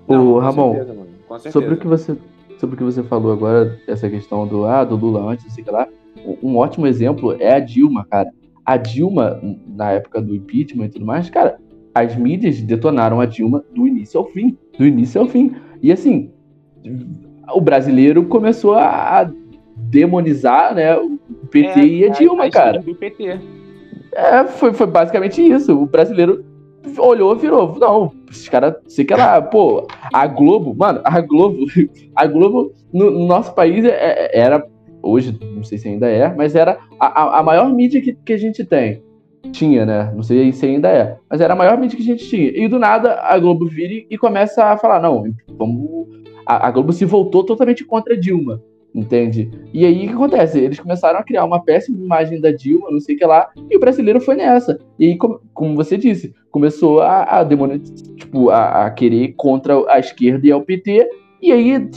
[SPEAKER 1] O Ramon, certeza, sobre o que você sobre o que você falou agora, essa questão do ah, do Lula antes, não sei lá, um ótimo exemplo é a Dilma, cara. A Dilma, na época do impeachment e tudo mais, cara, as mídias detonaram a Dilma do início ao fim. Do início ao fim. E assim, o brasileiro começou a demonizar, né, o PT é, e a Dilma, a cara. Do PT. É, foi, foi basicamente isso. O brasileiro olhou virou. Não, esses caras, sei que lá, pô, a Globo, mano, a Globo, a Globo no, no nosso país é, é, era, hoje, não sei se ainda é, mas era a, a maior mídia que, que a gente tem. Tinha, né? Não sei se ainda é. Mas era a maior mídia que a gente tinha. E do nada a Globo vira e começa a falar: não, vamos. A, a Globo se voltou totalmente contra Dilma. Entende? E aí o que acontece? Eles começaram a criar uma péssima imagem da Dilma, não sei o que lá, e o brasileiro foi nessa. E aí, como, como você disse, começou a, a tipo, a, a, querer contra a esquerda e ao PT. E aí,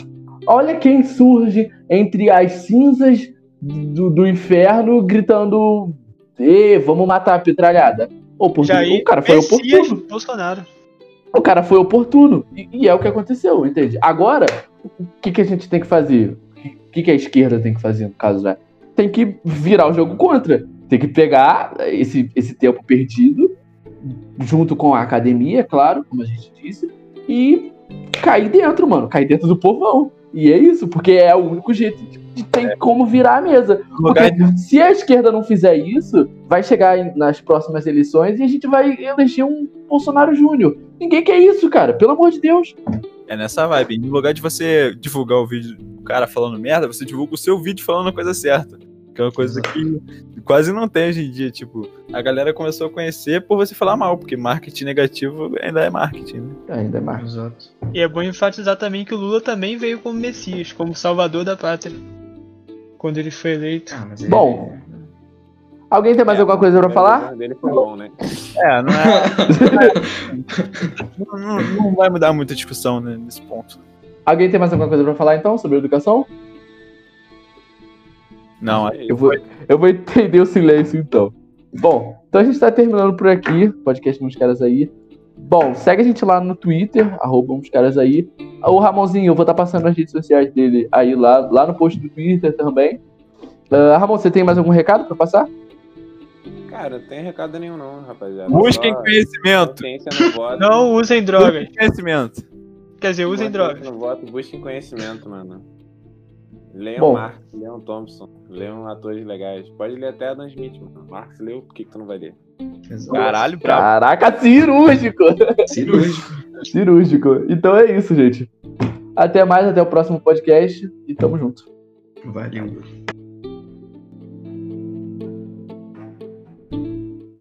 [SPEAKER 1] olha quem surge entre as cinzas do, do inferno gritando: Ê, vamos matar a petralhada. Oportuno. o cara foi oportuno.
[SPEAKER 5] Bolsonaro.
[SPEAKER 1] O cara foi oportuno. E, e, é o que aconteceu, entende? Agora, o que, que a gente tem que fazer? O que, que a esquerda tem que fazer no caso, né? Tem que virar o jogo contra. Tem que pegar esse, esse tempo perdido, junto com a academia, claro, como a gente disse, e cair dentro, mano. Cair dentro do povão. E é isso, porque é o único jeito de, ter é. como virar a mesa. Porque se a esquerda não fizer isso, vai chegar nas próximas eleições e a gente vai eleger um Bolsonaro Júnior. Ninguém quer isso, cara. Pelo amor de Deus.
[SPEAKER 4] É nessa vibe. No lugar de você divulgar o vídeo do cara falando merda, você divulga o seu vídeo falando a coisa certa. Que é uma coisa que quase não tem hoje em dia. Tipo, a galera começou a conhecer por você falar mal, porque marketing negativo ainda é marketing, né?
[SPEAKER 1] Ainda é marketing.
[SPEAKER 5] Exato. E é bom enfatizar também que o Lula também veio como Messias, como salvador da pátria. Quando ele foi eleito. Ah,
[SPEAKER 1] bom, Alguém tem mais é, alguma coisa pra falar?
[SPEAKER 3] Dele foi bom, né?
[SPEAKER 4] É, não é. não, não, não, vai mudar muita discussão né, nesse ponto.
[SPEAKER 1] Alguém tem mais alguma coisa pra falar então sobre educação?
[SPEAKER 4] Não,
[SPEAKER 1] eu vou, eu vou entender o silêncio então. Bom, então a gente tá terminando por aqui, podcast uns caras aí. Bom, segue a gente lá no Twitter, arroba uns caras aí. O Ramonzinho, eu vou estar tá passando as redes sociais dele aí lá, lá no post do Twitter também. Uh, Ramon, você tem mais algum recado para passar?
[SPEAKER 3] Cara, não tem recado nenhum não, rapaziada.
[SPEAKER 4] Busquem Só conhecimento.
[SPEAKER 5] Não usem drogas.
[SPEAKER 4] Busquem conhecimento.
[SPEAKER 5] Quer dizer, usem drogas.
[SPEAKER 3] No voto, busquem conhecimento, mano. Leiam Marx, leiam Thompson, leiam atores legais. Pode ler até Adam Smith, mano. Marx leu, por que, que tu não vai ler?
[SPEAKER 4] Caralho,
[SPEAKER 1] bravo. Caraca, cirúrgico! Cirúrgico. cirúrgico. Então é isso, gente. Até mais, até o próximo podcast e tamo junto.
[SPEAKER 2] Valeu.